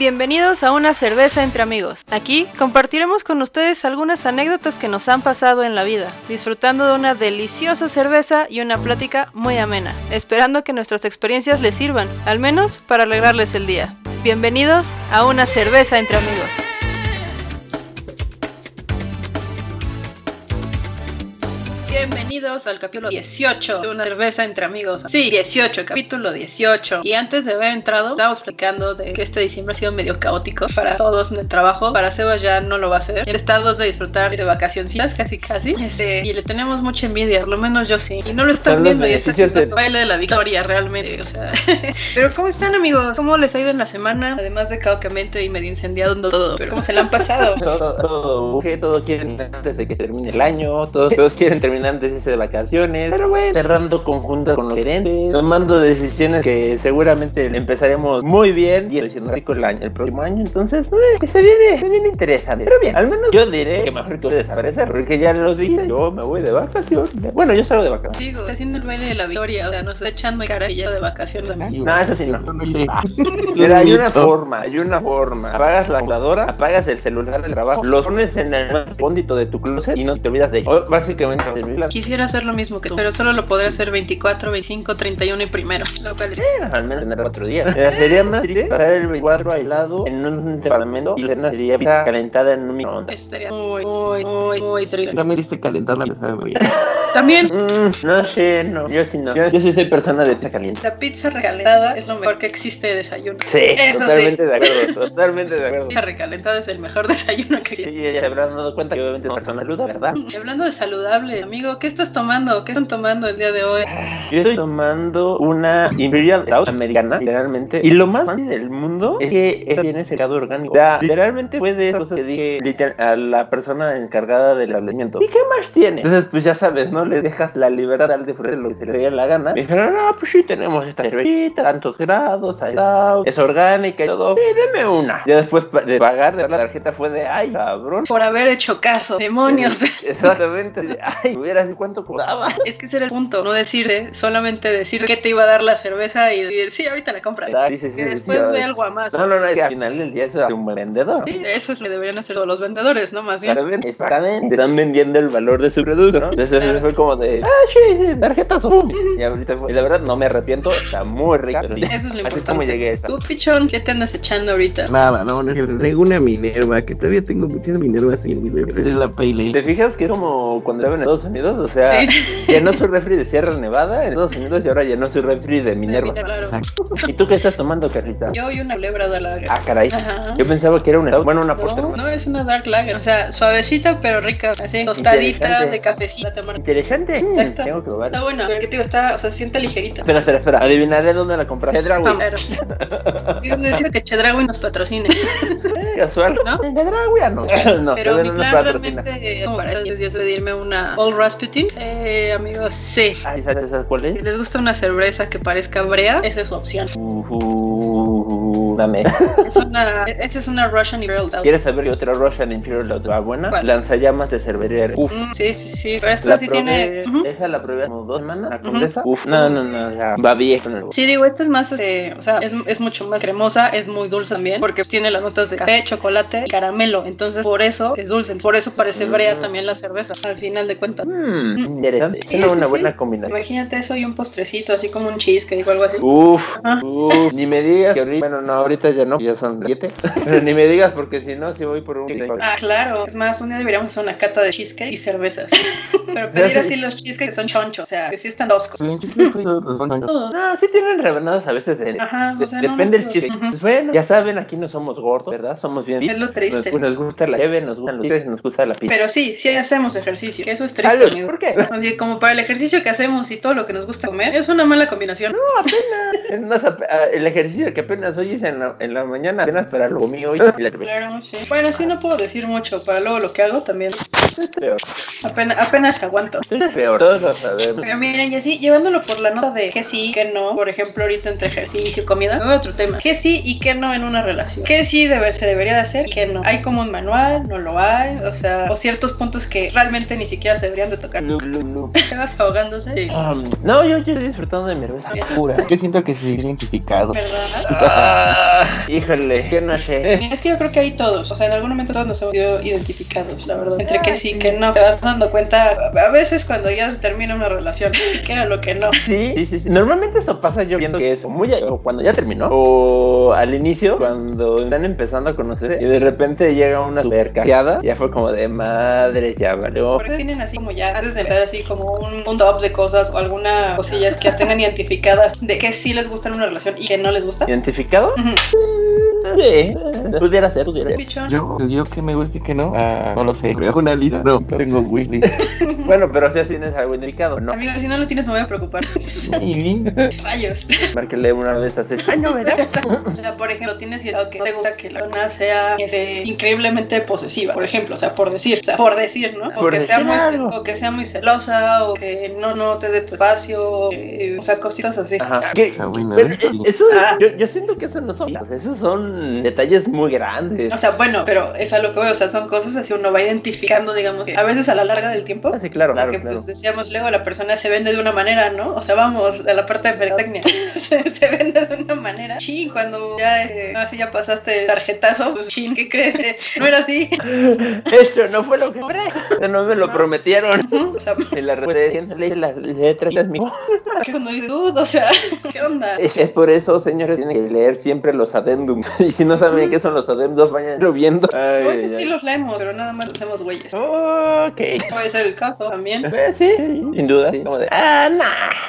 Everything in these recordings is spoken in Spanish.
Bienvenidos a una cerveza entre amigos. Aquí compartiremos con ustedes algunas anécdotas que nos han pasado en la vida, disfrutando de una deliciosa cerveza y una plática muy amena, esperando que nuestras experiencias les sirvan, al menos para alegrarles el día. Bienvenidos a una cerveza entre amigos. Bienvenidos al capítulo 18 de una cerveza entre amigos. Sí, 18, capítulo 18. Y antes de haber entrado, estábamos explicando de que este diciembre ha sido medio caótico para todos en el trabajo. Para Sebas ya no lo va a hacer. Él está dos de disfrutar de vacaciones, casi casi. Este, y le tenemos mucha envidia, por lo menos yo sí. Y no lo están viendo y está haciendo el baile de la victoria realmente. O sea. Pero ¿cómo están amigos? ¿Cómo les ha ido en la semana? Además de caóticamente y medio incendiado todo. Pero ¿cómo se la han pasado? Todo, todo, todos quieren antes de que termine el año, todos, todos quieren terminar antes de de vacaciones, pero bueno, cerrando conjuntas con los gerentes, tomando decisiones que seguramente empezaremos muy bien y haciendo rico el año, el próximo año, entonces, eh, que se viene, se viene interesante, pero bien, al menos yo diré que mejor que desaparecer, porque ya lo dije, yo me voy de vacaciones, bueno, yo salgo de vacaciones. Digo, haciendo el baile de la victoria, o sea, nos está echando cara y ya de vacaciones. No, eso sí no. Pero hay una forma, hay una forma. Apagas la calculadora, apagas el celular del trabajo, los pones en el cóndito de tu closet y no te olvidas de ello. Básicamente, Quisiera hacer lo mismo que tú, pero solo lo podré hacer 24, 25, 31 y primero. Lo cual al menos tener otro día. Pero sería más triste pasar el 24 aislado en un departamento y la sería calentada en un microondas. estaría muy, muy, muy, muy triste. También diste calentar la sabe muy bien. También, Mm, no sé, no. Yo sí no. Yo, yo sí soy persona de pizza caliente. la pizza recalentada es lo mejor que existe de desayuno. Sí, Eso totalmente de acuerdo, totalmente de acuerdo. La recalentada es el mejor desayuno que Sí, existe. ya habrán dado cuenta que obviamente es una persona saluda, ¿verdad? Y hablando de saludable, amigo, ¿qué estás tomando? ¿Qué están tomando el día de hoy? Yo estoy tomando una Imperial Stout americana, literalmente. Y lo más fácil del mundo es que esta tiene secado orgánico. O sea, literalmente fue de esas cosas que dije liter- a la persona encargada del alimento. ¿Y qué más tiene? Entonces, pues ya sabes, ¿no? Le dejas la libertad al de ofrecer lo que se le dé la gana. Me dijeron, no, pues sí, tenemos esta cervecita, tantos grados, hay stout, es orgánica y todo. Sí, deme una. Ya después de pagar, de dar la tarjeta fue de, ay, cabrón. Por haber hecho caso, demonios. Exactamente. de, Ay, hubiera sido cuánto costaba. Es que ese era el punto, no decirte, solamente decir que te iba a dar la cerveza y decir, sí, ahorita la compras. Sí, sí, sí, Que después ve algo a más. No, no, no, es que al final del día eso es un vendedor. Sí, eso es lo que deberían hacer todos los vendedores, ¿no? Más bien. Exactamente. Están vendiendo el valor de su producto, ¿no? Entonces Claro. Fue como de, ah, sí, sí, tarjetas. Y ahorita fue, y la verdad no me arrepiento, está muy rica. Eso es lo así es importante. como llegué a esta. Tú, pichón, ¿qué te andas echando ahorita? Nada, no, no, traigo una Minerva, que todavía tengo muchas Minervas ahí, güey, pero es la Pale ¿Te fijas que es como cuando estaba en Estados Unidos? O sea, Sí. llenó su refri de Sierra Nevada en Estados Unidos y ahora llenó su refri de Minerva. Claro. ¿Y tú qué estás tomando, Carlita? Yo y una lebra de la Ah, caray. Ajá. Yo pensaba que era una, bueno, una postre. No, no, es una dark lager, o sea, suavecita pero rica, así, tostadita de cafecito. te amarga. Interesante. Mm. Tengo que probar. Está buena, pero que te digo, está, o sea, se siente ligerita. Espera, espera, espera. Adivinaré dónde la compraste. Chedraui. Claro. Yo necesito que Chedraui nos patrocine. Eh, Casual. ¿No? Chedraui, no. no, Pero mi plan realmente como para ellos días pedirme una Old Rasputin. Eh, amigos, sí. Ay, ¿sabes sabes cuál Si es? les gusta una cerveza que parezca brea, esa es su opción. Uh, Es una, esa es una Russian Imperial Stout. ¿Quieres saber qué otra Russian Imperial Stout va buena? ¿Cuál? Lanzallamas de cervecería. Uf. Mm, sí, sí, sí. Pero esta La sí probé, tiene. Esa la probé como dos semanas, la condesa. Uf, no, no, no, o sea, va bien. Sí, digo, esta es más, este, o sea, es, es mucho más cremosa, es muy dulce también, porque tiene las notas de café, chocolate y caramelo. Entonces, por eso es dulce. Por eso parece brea también la cerveza, al final de cuentas. Mmm, interesante. Sí, es una sí. buena combinación. Imagínate eso y un postrecito, así como un cheesecake o algo así. Uf, Ajá. uf, ni me digas que ahorita, bueno, no, ahorita ya no, ya son siete, pero ni me digas porque si no, si voy por un... Ah, claro. Es más, un día deberíamos hacer una cata de cheesecake y cervezas. Pero pedir así los cheesecakes que son chonchos, o sea, que sí están toscos. No, sí tienen rebanadas a veces. de- Ajá, de- o sea, no, depende no, del chile. ujú. Pues bueno, ya saben, aquí no somos gordos, ¿verdad? Somos bien. Es lo triste. Nos, nos gusta la nieve, nos gustan los chicles, nos gusta la pizza. Pero sí, sí hacemos ejercicio, que eso es triste, amigo. ¿Por qué? Oye, como para el ejercicio que hacemos y todo lo que nos gusta comer, es una mala combinación. Es más, ap- ah, el ejercicio que apenas hoy hice en la, en la mañana, apenas para lo hoy. Y la. Bueno, sí, no puedo decir mucho. Para luego lo que hago también. Es peor. Apenas, apenas aguanto. Es peor. Todos lo sabemos. Pero miren, y así, llevándolo por la nota de que sí, que no, por ejemplo, ahorita entre ejercicio y comida, luego otro tema. Que sí y que no en una relación. Que sí debe, se debería de hacer y que no. Hay como un manual, no lo hay, o sea, o ciertos puntos que realmente ni siquiera se deberían de tocar. Lu, lu, lu. Te vas ahogándose. Sí. Um, no, yo, yo estoy disfrutando de mi cerveza pura. Yo siento que se identificado. ¿Verdad? Ah, híjole, que no sé. Es que yo creo que hay todos, o sea, en algún momento todos nos hemos ido identificados, la verdad. Entre que sí, que no. Te vas dando cuenta a veces cuando ya se termina una relación, que era lo que no. Sí, sí, sí, sí. Normalmente eso pasa yo viendo que es muy o cuando ya terminó o al inicio cuando están empezando a conocer y de repente llega una super cajeada, ya fue como de madre, ya valió. Porque tienen así como ya antes de empezar así como un, un top de cosas o algunas cosillas que ya tengan identificadas de que sí les gusta en una relación y que no les gusta. ¿Identificado? Ujú. Sí, pudiera ser, pudiera ser. Pichón. Yo, yo que me guste y que no, ah, no lo sé. Creo una lista. No, tengo Willy. Bueno, pero si así tienes algo identificado, ¿no? Amigo, si no lo tienes me voy a preocupar. Sí. Rayos. Márquele una vez hace año, ¿verdad? O sea, por ejemplo, tienes idea que te gusta que la persona sea este, increíblemente posesiva, por ejemplo, o sea, por decir, o sea, por decir, ¿no? O Por que, sea muy, algo. o que sea muy celosa, o que no, no te dé tu espacio, eh, o sea, cositas así. Ajá. ¿Qué? Está buena, Pero, ¿eh? eso, yo, yo siento que eso no son, esos son detalles muy grandes. O sea, bueno, pero es a lo que voy, o sea, son cosas así, uno va identificando, digamos, que a veces a la larga del tiempo. Ah, sí, claro, claro, Porque claro. pues decíamos luego la persona se vende de una manera, ¿no? O sea, vamos, a la parte de mercadotecnia. se, se vende de una manera. Chin, cuando ya eh, así ya pasaste el tarjetazo, pues chin, ¿qué crees? Eh, No era así. Esto no fue lo que. No me lo prometieron. O sea, Y la respuesta leí las letras las mismas. dices, "Dude, o sea, ¿qué onda? Es, es por eso, señores, tienen que leer siempre los adendums. Y si no saben qué son los adendums, vayan viendo. Ay, Pues sí, ay, sí ay. los leemos, pero nada más los hacemos güeyes. Ok. Puede ser el caso también. Eh, sí, sin duda. sí, Como de, ah, no,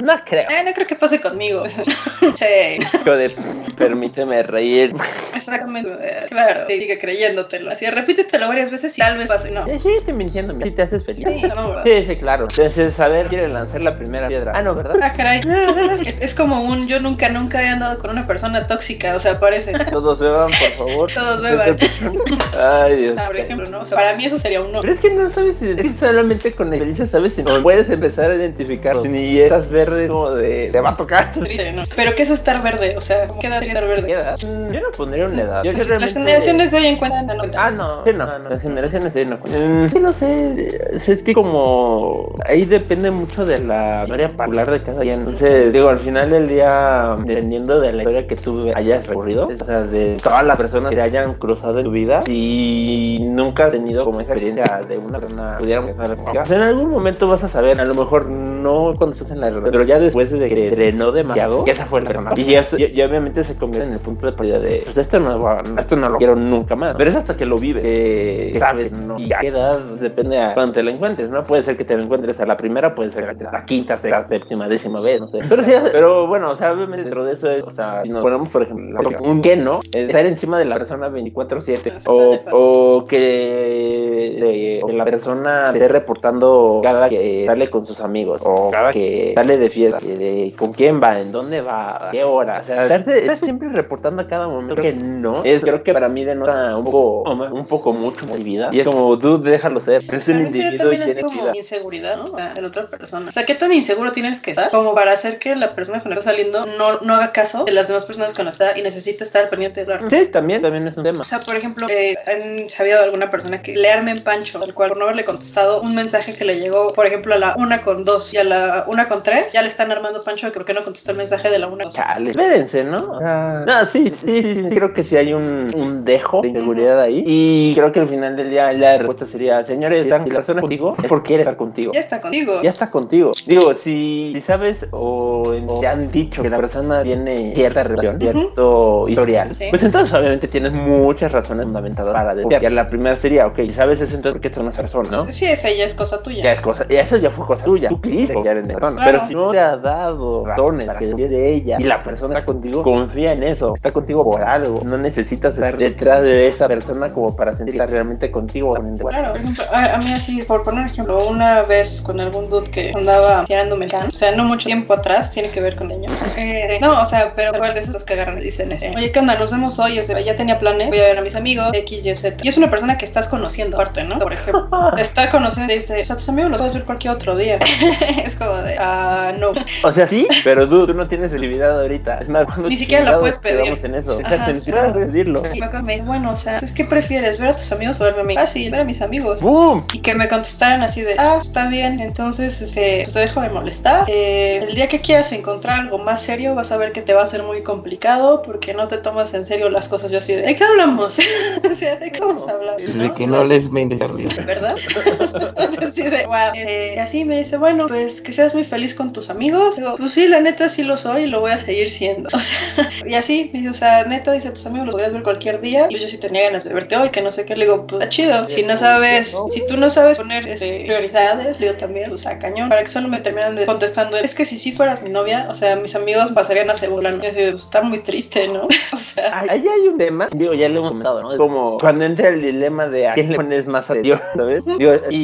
no creo. Eh, no creo que pase conmigo. sí, Como de, permíteme reír. exactamente. Eh, Claro, sí, sigue creyéndotelo. Así, repítetelo varias veces y tal vez pase. No. Sí, síguete mintiendo, mira, si te haces feliz. Sí, no, ¿verdad? Sí, sí, claro. Entonces, a ver, quiere lanzar la primera piedra. Ah, no, ¿verdad? Ah, caray. Es, es como un yo nunca, nunca he andado con una persona tóxica, o sea, parece. Todos beban, por favor. Todos beban. Ay, Dios. Ah, por ejemplo, ¿no? O sea, para mí eso sería un no. Pero es que no sabes que solamente con la experiencia sabes si no puedes empezar a identificar ni estás verde como de te va a tocar. Triste, ¿no? Pero ¿qué es estar verde? O sea, ¿qué edad estar ¿Qué verde? edad? Mm, Yo no pondría una edad. Yo, yo Las realmente- generaciones de hoy en cuenta no. Ah, no, sí, no, no, las generaciones de no. Mm, sí, no sé, es que como ahí depende mucho de la historia popular de cada día. Entonces, digo, al final del día, dependiendo de la historia que tú hayas recorrido, o sea, de todas las personas que hayan cruzado en tu vida, si nunca has tenido como esa experiencia de una persona, o sea, en algún momento vas a saber, a lo mejor no cuando estás en la relación, pero ya después de que drenó demasiado, que esa fue la persona. Y, eso, y, y obviamente se convierte en el punto de partida de, pues esto no, esto no lo quiero nunca más. Pero es hasta que lo vives, que sabes, ¿no? Y a qué edad depende a cuando te lo encuentres, ¿no? Puede ser que te lo encuentres a la primera, puede ser a la quinta, sexta, séptima, décima vez, no sé. Pero sí, pero bueno, o sea, obviamente dentro de eso es, o sea, si nos ponemos, por ejemplo, un que no, estar encima de la persona 24-7, o, o que, eh, que la persona esté reportando cada que sale con sus amigos, o cada que sale de fiesta, de, de con quién va, en dónde va, a qué hora, o sea, estarse, estar siempre reportando a cada momento que no, es creo que para mí denota un poco, un poco mucho mi vida, y es como, tú déjalo ser, eres un individuo y también así tienes como vida. inseguridad, ¿no? O sea, otra persona. O sea, ¿qué tan inseguro tienes que estar como para hacer que la persona con la que estás saliendo no, no haga caso de las demás personas con las que está y necesita estar pendiente de hablar? Sí, también, también es un tema. O sea, por ejemplo, eh, han sabido de alguna persona que le arme en pancho, al cual por no haberle contestado un mensaje que le llegó, por ejemplo, a la una con dos y a la una con tres, ya le están armando pancho de que por qué no contestó el mensaje de la una con dos. Chale, espérense, ¿no? O sea, no, sí, sí, sí, creo que sí hay un, un dejo de inseguridad ahí. Y creo que al final del día la respuesta sería, señores, si la persona contigo es porque quiere estar contigo. Ya está contigo. Ya está contigo. Digo, si, si sabes o te han dicho que la persona tiene cierta relación, cierto historial, Sí. pues entonces obviamente tienes muchas razones fundamentadas para desconfiar. Y la primera sería, ok, ¿sabes eso entonces por qué estás esa persona, no? Sí, esa ya es cosa tuya. Ya es cosa, y eso ya fue cosa tuya. Tú quisiste confiar en esa persona. Claro. Pero si no te ha dado razones para que de ella y la persona está contigo, confía en eso. Está contigo por algo. No necesitas estar detrás de esa persona como para sentir que está realmente contigo. Claro, por ejemplo, a, a mí así, por poner ejemplo, una vez con algún dude que andaba tirándome el o sea, no mucho tiempo atrás, tiene que ver con ello. Eh, no, o sea, pero igual de esos que agarran y dicen, este, oye, ¿qué onda? Nos vemos hoy, ya tenía planes, voy a ver a mis amigos, X, Y, Z. Y es una persona que estás conociendo, aparte, ¿no? Por ejemplo, está conociendo y dice, o sea, tus amigos los puedes ver cualquier otro día. es como de, ah, no. O sea, sí, pero tú, tú no tienes exclusividad ahorita. Es más, cuando Ni siquiera lo puedes pedir. en eso. Ajá, Exacto, ni siquiera pedirlo. Y me acuerdo, me dijo, bueno, o sea, entonces, ¿qué prefieres? ¿Ver a tus amigos o verme a mí? Ah, sí, ver a mis amigos. ¡Bum! Y que me contestaran así de, ah, está bien, entonces este, pues te dejo de molestar. Eh, el día que quieras encontrar algo más serio, vas a ver que te va a ser muy complicado porque no te tomas en serio las cosas. Yo así de, ¿de qué hablamos? o sea, ¿de qué vamos a hablar? De que no les mente arriba. ¿Verdad? así de, wow. Eh, y así me dice, bueno, pues que seas muy feliz con tus amigos. Digo, pues sí, la neta sí lo soy y lo voy a seguir siendo. O sea, y así, me dice, o sea, neta, dice, tus amigos los podrías ver cualquier día. Y yo sí tenía ganas de verte hoy, que no sé qué. Le digo, pues está chido. Si no sabes, si tú no sabes poner este, prioridades, le digo también, o sea, cañón. Para que solo me terminan de contestando, es que si sí fueras mi novia, o sea, mis amigos pasarían a segunda. Y así, pues, está muy triste, ¿no? o sea, Ahí ahí hay un tema, digo, ya lo hemos comentado, ¿no? Como cuando entra el dilema de a quién le pones más atención, ¿sabes? Digo, y,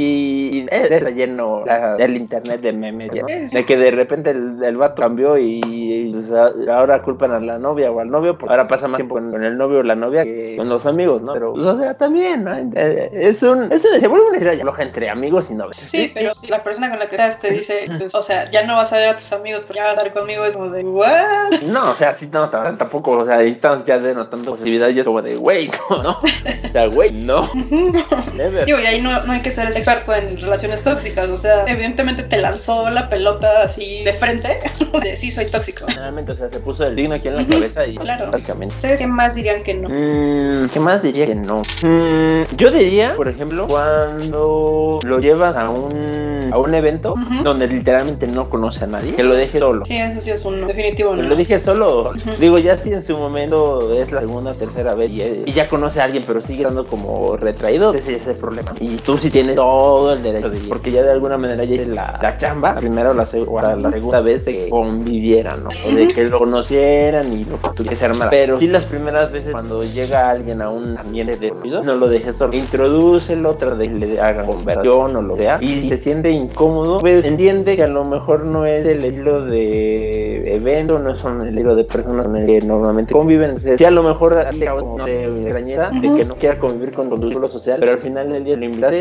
y es está lleno la- el internet de memes, ya, ¿no? De que de repente el, el vato cambió y, y, pues, ahora culpan a la novia o al novio, porque ahora pasa más tiempo con, con el novio o la novia que con los amigos, ¿no? Pero, pues, o sea, también, ¿no? Eh, Es un, eso se vuelve una historia floja entre amigos y novios. Sí, pero si la persona con la que estás te dice, pues, o sea, ya no vas a ver a tus amigos porque ya vas a estar conmigo, es como de, ¿what? No, o sea, sí, no, tampoco, o sea, ahí estamos ya denotando positividad y es como de, güey, no, no, o sea, güey, no, never. Digo, y ahí no, no hay que ser experto en relaciones tóxicas, o sea, evidentemente te lanzó la pelota así de frente, de sí, soy tóxico. Generalmente, o sea, se puso el digno aquí en la cabeza y Claro. básicamente. ¿Ustedes qué más dirían que no? Mm, ¿Qué más diría que no? Mm, yo diría, por ejemplo, cuando lo llevas a un a un evento donde literalmente no conoce a nadie, que lo deje solo. Sí, eso sí es un no, definitivo Que no. Lo dije solo. Digo, ya si en su momento es la segunda o tercera vez y, y ya conoce a alguien, pero sigue estando como retraído, ese es el problema. Y tú sí tienes todo el derecho de ir, porque ya de alguna manera ya es la, la chamba, la primera o la, segunda vez de que convivieran, ¿no? O de que lo conocieran y lo que armar. Pero sí las primeras veces cuando llega alguien a un ambiente de ruido, no lo dejes solo. Introdúcelo, de que le haga conversación o lo sea. Y si se siente incómodo, pues entiende que a lo mejor no es el estilo de evento, no son el estilo de personas con el que normalmente conviven. Sí, a lo mejor causa como de de Ujú. que no quiera convivir con, con tu círculo social, pero al final del día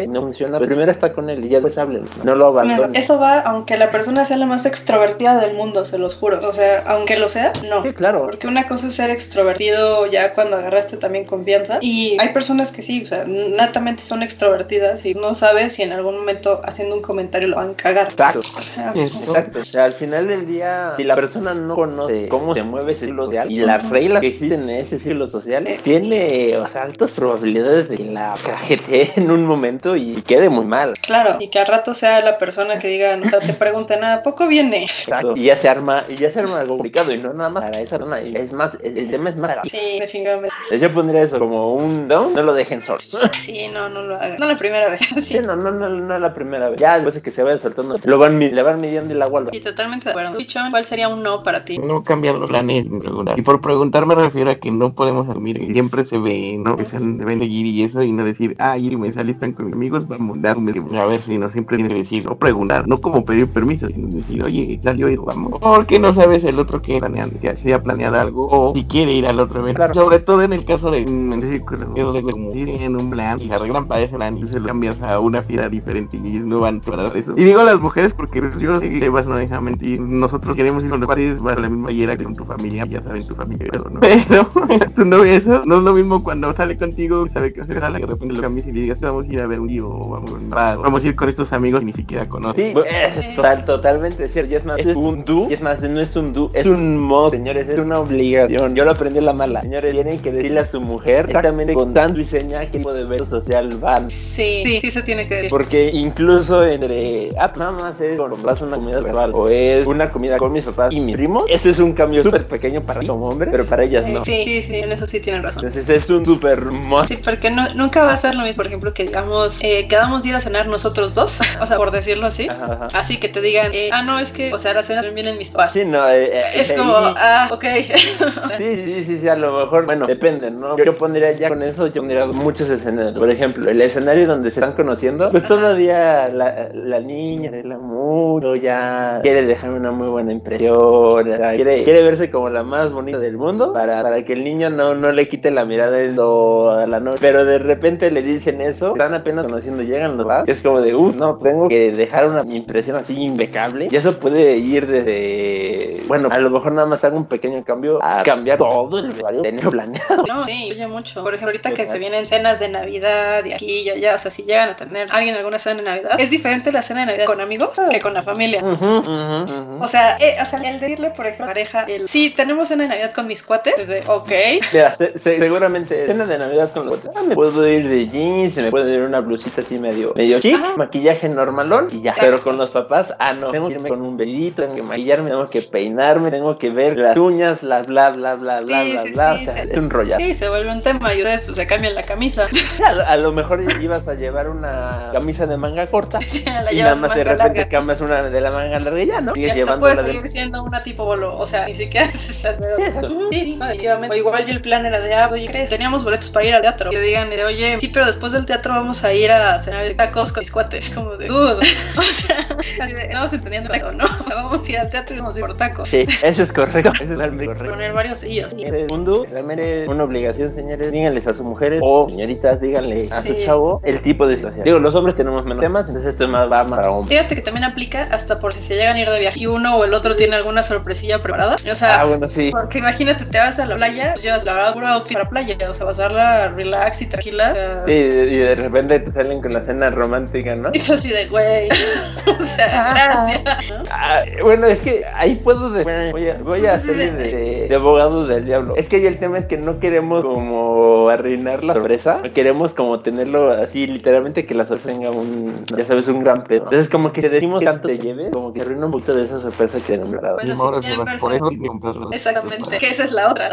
no funciona. Pues primero está con él y ya después hablen. No lo Claro, abandones. eso va aunque la persona sea la más extrovertida del mundo, se los juro. O sea, aunque lo sea, no. Sí, claro. Porque una cosa es ser extrovertido ya cuando agarraste también confianza. Y hay personas que sí, o sea, natamente son extrovertidas y no sabes si en algún momento haciendo un comentario lo van a cagar. Exacto. O sea, Exacto. O sea, al final del día, si la persona no conoce cómo se mueve ese círculo social y las reglas que existen en ese círculo social, tiene, o sea, altas probabilidades de que la cajetee en un momento y quede muy mal. Claro, y que al rato sea la persona que diga, o sea, te pregunten, ¿a poco viene? Exacto. Y ya se arma, y ya se arma algo complicado y no nada más para esa persona. y Es más, el, el tema es más para Sí, definitivamente. Yo pondría eso como un no, no lo dejen solo. Sí, no, no lo hagas. No la primera vez. Sí, Sí. no, no, no, no la primera vez. Ya después de que se vaya soltando, lo van, le van midiendo el agua Y totalmente de acuerdo. Pichón, ¿cuál sería un no para ti? No cambiar los planes regular. Y por preguntar me refiero a que no podemos asumir que siempre se ve, ¿no? Que se deben seguir y eso y no decir, ay, me sale están con mis amigos, vamos, darme. A ver si no siempre tienes que decir, o preguntar, no como pedir permiso, sino decir, oye, salió y vamos. Porque no sabes el otro que planeando, que haya planeado algo, o si quiere ir al otro evento. Claro. Sobre todo en el caso de en el círculo, de como tienen un plan y se arreglan para ese plan y se lo cambias a una fiesta diferente y no van para eso. Y digo las mujeres porque yo sé que Evas no deja mentir. Nosotros queremos ir con los padres para la misma hiera que con tu familia, ya saben tu familia, pero no. Pero tu novia eso no es lo mismo cuando sale contigo, sabe que se sale, que de repente lo cambias y le digas, vamos a ir a ver un lío, o vamos, va- vamos a ir con estos amigos que ni siquiera conoces. Sí, es total, totalmente cierto. Y es más, es un do. Y es más, no es un do, es un mod, señores. Es una obligación. Yo lo aprendí en la mala. Señores, tienen que decirle a su mujer exactamente con tanto y seña qué tipo de evento social van. Sí, sí, sí se tiene que decir. Porque incluso entre, ah, nada más es a una comida verbal o es una comida con mis papás y mi primo, eso es un cambio súper pequeño para mí como hombre, pero para ellas no. Sí, sí, sí, en eso sí tienen razón. Entonces es un súper mod. Sí, porque no, nunca va a ser lo mismo, por ejemplo, que digamos, eh, quedamos de ir a cenar nosotros dos, o sea, por decirlo así. Ajá, ajá. Así que te digan, eh, ah, no, es que, o sea, la cena también vienen mis papás. Sí, no, eh, eh, Es como, ah, ok. Sí, sí, sí, sí, a lo mejor, bueno, depende, ¿no? Yo, yo pondría ya con eso, yo pondría muchos escenarios. Por ejemplo, el escenario donde se están conociendo, pues todavía la, la niña del amor ya quiere dejar una muy buena impresión, quiere, quiere verse como la más bonita del mundo para, para que el niño no, no le quite la mirada a la noche. Pero de repente le dicen eso, están apenas conociendo, llegan los es como de, uff, no, tengo que dejar una impresión así impecable. Y eso puede ir desde, bueno, a lo mejor nada más hago un pequeño cambio a cambiar todo el vestuario tenerlo planeado. No, sí, oye mucho. Por ejemplo, ahorita que se vienen cenas de Navidad y aquí y allá, o sea, si llegan a tener alguien alguna cena de Navidad, es diferente la cena de Navidad con amigos que con la familia. O sea, eh, o sea, el decirle, por ejemplo, a la pareja, el, sí, tenemos cena de Navidad con mis cuates, es de, ok. Se- se- seguramente cena de Navidad con los ah, me puedo ir de jeans, me puedo ir una blusita así medio medio chic, maquillaje normalón y ya. Pero con los papás, ah no, tengo que irme con un velito, tengo que maquillarme, tengo que peinarme, tengo que ver las uñas, bla bla bla bla bla Sí, bla sí, bla, sí, o sea, sí. es un rollazo. Sí, se vuelve un tema y ustedes pues se cambian la camisa. A, lo- a lo mejor ibas a llevar una camisa de manga corta la y nada más de repente larga. cambias una de la manga larga y ya, ¿no? Sigues llevando puede la de... seguir siendo una tipo bolo, o sea, ni siquiera se hace Sí, definitivamente. O igual yo el plan era de, ah, oye, ¿crees? Teníamos boletos para ir al teatro. Que digan, de, oye, sí, pero después del teatro vamos a ir a cenar tacos con mis cuates. Como de, dude. O sea, vamos entendiendo eso, ¿no? Vamos a ir al teatro y vamos a ir por tacos. Sí, eso es correcto. Eso es realmente correcto. Poner varios sillos. En el mundo, realmente es una obligación, señores. Díganles a sus mujeres o señoritas, díganle a Sí, su chavo el tipo de situación. Digo, los hombres tenemos menos temas, entonces esto es más va más para hombres. Fíjate que también aplica hasta por si se llegan a ir de viaje y uno o el otro tiene alguna sorpresilla preparada. O sea, Ah, bueno, sí. porque imagínate, te vas a la playa, pues llevas la verdad puro outfit para playa, o sea, vas a darla relax y tranquila. o sea, Sí, y de repente te salen con la cena romántica, ¿no? Y tú así de, güey, o sea, gracias. ¿no? Ah, bueno, es que ahí puedo de- voy a, voy a hacer de, de- de abogado del diablo. Es que ahí el tema es que no queremos como arruinar la sorpresa, queremos como tenerlo así literalmente que la sorpresa tenga un, ya sabes, un gran peso. Entonces como que te decimos tanto te lleves, como que arruina un poquito de esa sorpresa que tenemos. Bueno, Y sí, por eso. Exactamente, que esa es la otra.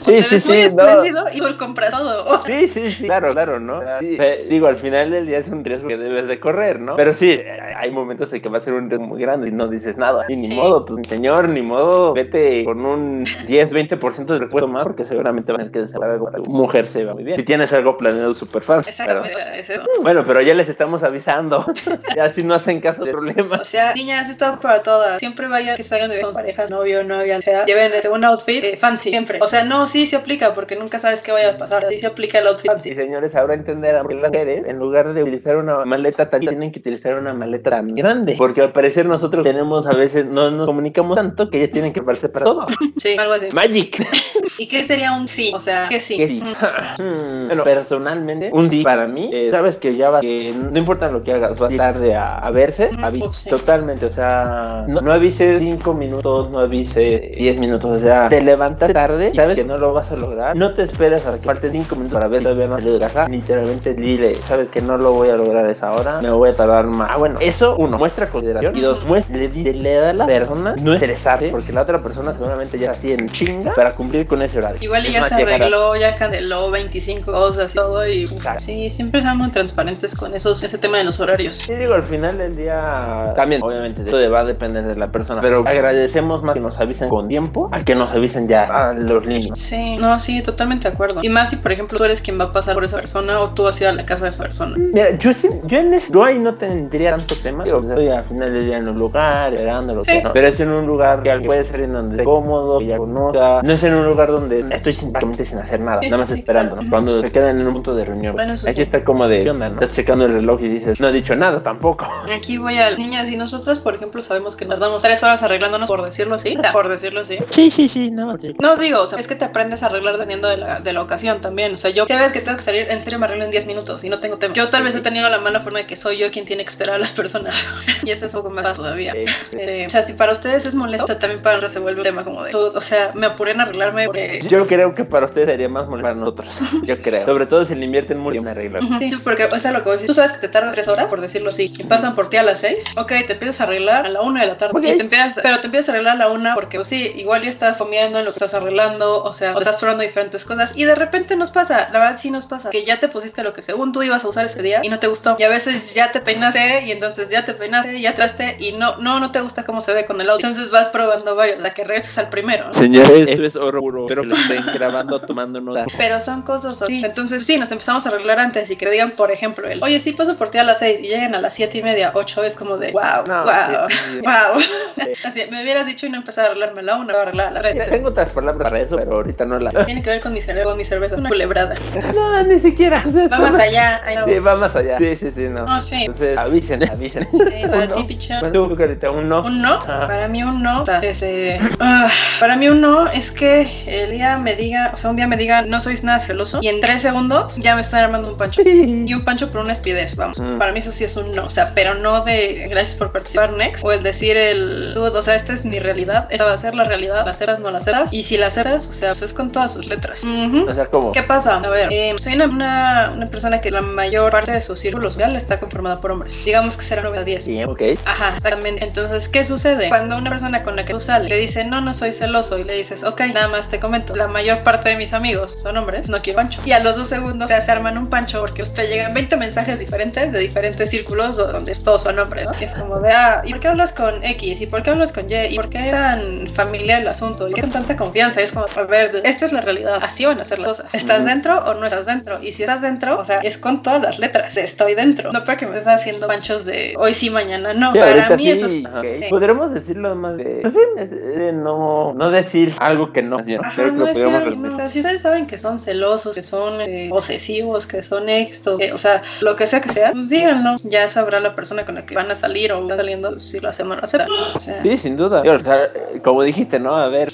Sí, sí, ves muy sí, no. espléndido y tú compras todo. Sí, sí, sí, claro, claro, ¿no? Sí, digo, al final del día es un riesgo que debes de correr, ¿no? Pero sí, hay momentos en que va a ser un riesgo muy grande y no dices nada. Y ni Sí. modo, pues señor, ni modo, vete con un 10, 20% de recuerdo más porque seguramente van a tener que desarrollar algo mujer se va muy bien. Si tienes algo planeado súper fan. Exactamente, es eso. Bueno, pero ya les estamos avisando. ya si no hacen caso de problemas. O sea, niñas, esto para todas. Siempre vayan que salgan de con parejas, novio, novia, o sea, lleven este, un outfit eh, fancy, siempre. O sea, no, sí se aplica porque nunca sabes qué vaya a pasar. Sí se aplica el outfit Y fancy. señores, ahora entenderán que las mujeres, en lugar de utilizar una maleta tan tienen que utilizar una maleta tan grande. Porque al parecer nosotros tenemos a veces, no nos comunicamos tanto que ellas tienen que pararse para todo. Sí, algo así. Magic. ¿Y qué sería un sí? O sea, que sí. Que sí. Mm. Hmm, Bueno, personalmente, un sí para mí, eh, sabes que ya va, que no importa lo que hagas, vas tarde a, a verse, Ujú, avi- sí. totalmente, o sea, no, no avises 5 minutos, no avises 10 minutos, o sea, te levantas tarde, sabes que no lo vas a lograr, no te esperes a que falten 5 minutos para ver todavía no salí de casa, literalmente dile, sabes que no lo voy a lograr a esa hora, me voy a tardar más. Ah, bueno, eso, uno, muestra consideración, y dos, muestra, le, dice- le da a la persona no estresarse, porque la otra persona seguramente ya así en chinga para cumplir con ese horario. Igual y Es ya se a- arregló, ya canceló 25 cosas y todo. Y Exacto. sí, siempre muy transparentes con esos, ese tema de los horarios. Sí, digo, al final del día también, obviamente, esto va a depender de la persona, pero agradecemos más que nos avisen con tiempo a que nos avisen ya a los límites. Sí, no, sí, totalmente de acuerdo. Y más si, por ejemplo, tú eres quien va a pasar por esa persona o tú vas a ir a la casa de esa persona. Mira, yo, sí- yo en ese, yo ahí no tendría tanto tema, pues, estoy al final del día en un lugar, esperando lo Sí. que no, pero es en un lugar que puede ser en donde esté cómodo, que ya conozca, no es en un lugar donde estoy simplemente sin hacer nada, Sí, nada más sí, esperando, claro. ¿no? cuando se quedan en un punto de reunión. Bueno, eso Aquí sí. está como de, ¿qué onda, no? Estás checando el reloj y dices, no he dicho nada tampoco. Aquí voy a niñas y nosotras, por ejemplo, sabemos que nos damos tres horas arreglándonos, por decirlo así. Por decirlo así. Sí, sí, sí, no. No digo, o sea, es que te aprendes a arreglar dependiendo de la, de la ocasión también. O sea, yo, sabes que tengo que salir, en serio me arreglo en 10 minutos y no tengo tema. Yo tal vez he tenido la mala forma de que soy yo quien tiene que esperar a las personas. y eso es un poco más todavía. Eh, o sea, si para ustedes es molesto, también para nosotros se vuelve un tema como de, o sea, me apuré en arreglarme porque... Yo creo que para ustedes sería más molesto para nosotros. Yo creo. Sobre todo si le invierten mucho en arreglar. Sí, porque o sea, lo que decir, tú sabes que te tardas tres horas, por decirlo así, y pasan por ti a las seis, ok, te empiezas a arreglar a la una de la tarde, y te empiezas, pero te empiezas a arreglar a la una porque, pues sí, igual ya estás comiendo en lo que estás arreglando, o sea, o estás probando diferentes cosas, y de repente nos pasa, la verdad sí nos pasa, que ya te pusiste lo que según tú ibas a usar ese día y no te gustó, y a veces ya te peinaste, y entonces ya te peinaste, ya traste, y no, no, no te gusta cómo se ve con el audio, entonces vas probando varios, la que regresas al primero, ¿no? Señores, esto es oro puro. Que lo estén grabando, tomando nota. Pero son cosas así. Entonces, sí, nos empezamos a arreglar antes y que digan, por ejemplo, el, oye, sí paso por ti a las 6 y lleguen a las siete y media, 8, es como de, wow, No, wow, sí, sí. wow. Sí. Así, me hubieras dicho y no empezar a arreglarme la una, a arreglar a las Ya tres. Tengo otras palabras para eso, pero ahorita no la. Tiene que ver con mi cerebro, mi cerveza. Una culebrada. No, ni siquiera. Vamos todo- allá. Sí, va más allá. Sí, sí, sí, no. No, sí. Entonces, avisen, avisen. Sí, para ti, pichón. Tú, Carita, un no. Un no, Ajá. para mí un no. es, eh, ah, para mí un no es que el día me diga, o sea, un día me diga no sois nada celoso y en tres segundos ya me están armando un pancho. Y un pancho por una estupidez, vamos. Mm. Para mí eso sí es un no. O sea, pero no de gracias por participar next. O el decir el o sea, esta es mi realidad. Esta va a ser la realidad. La aceptas, no la aceptas. Y si la aceptas, o sea, pues es con todas sus letras. O sea, ¿cómo? ¿Qué pasa? A ver, eh, soy una, una, una persona que la mayor parte de su círculo social está conformada por hombres. Digamos que será 9 a 10. Sí, ok. Ajá, exactamente. Entonces, ¿qué sucede? Cuando una persona con la que tú sales le dice, no, no soy celoso, y le dices, ok, nada más te comento, la mayor parte de mis amigos son hombres, no quiero pancho. Y a los dos segundos se arman un pancho porque usted llegan 20 mensajes diferentes de diferentes círculos do- donde todos son hombres, es como de, ah, ¿y por qué hablas con X? ¿Y por qué hablas con Y? ¿Y por qué tan familiar el asunto? ¿Y qué con tanta confianza? Y es como, a ver, esta es la realidad, así van a ser las cosas. ¿Estás dentro o no estás dentro? Y si estás dentro, o sea, es con todas las letras, estoy dentro. No porque me estás haciendo panchos de hoy sí, mañana no. Sí, Para mí sí, eso es... ajá, ok. Sí. Podremos decirlo más de. Pues sí, de no, no decir algo que no. Ajá, Creo que no lo podríamos. Si ustedes saben que son celosos, que son eh, posesivos, que son esto, que- o sea, lo que sea que sea, pues díganlo. Ya sabrá la persona con la que van a salir o están saliendo si lo hacemos o no lo hacemos. O sea, Sí, sin duda. Sí, o sea, eh, como dijiste, ¿no? A ver,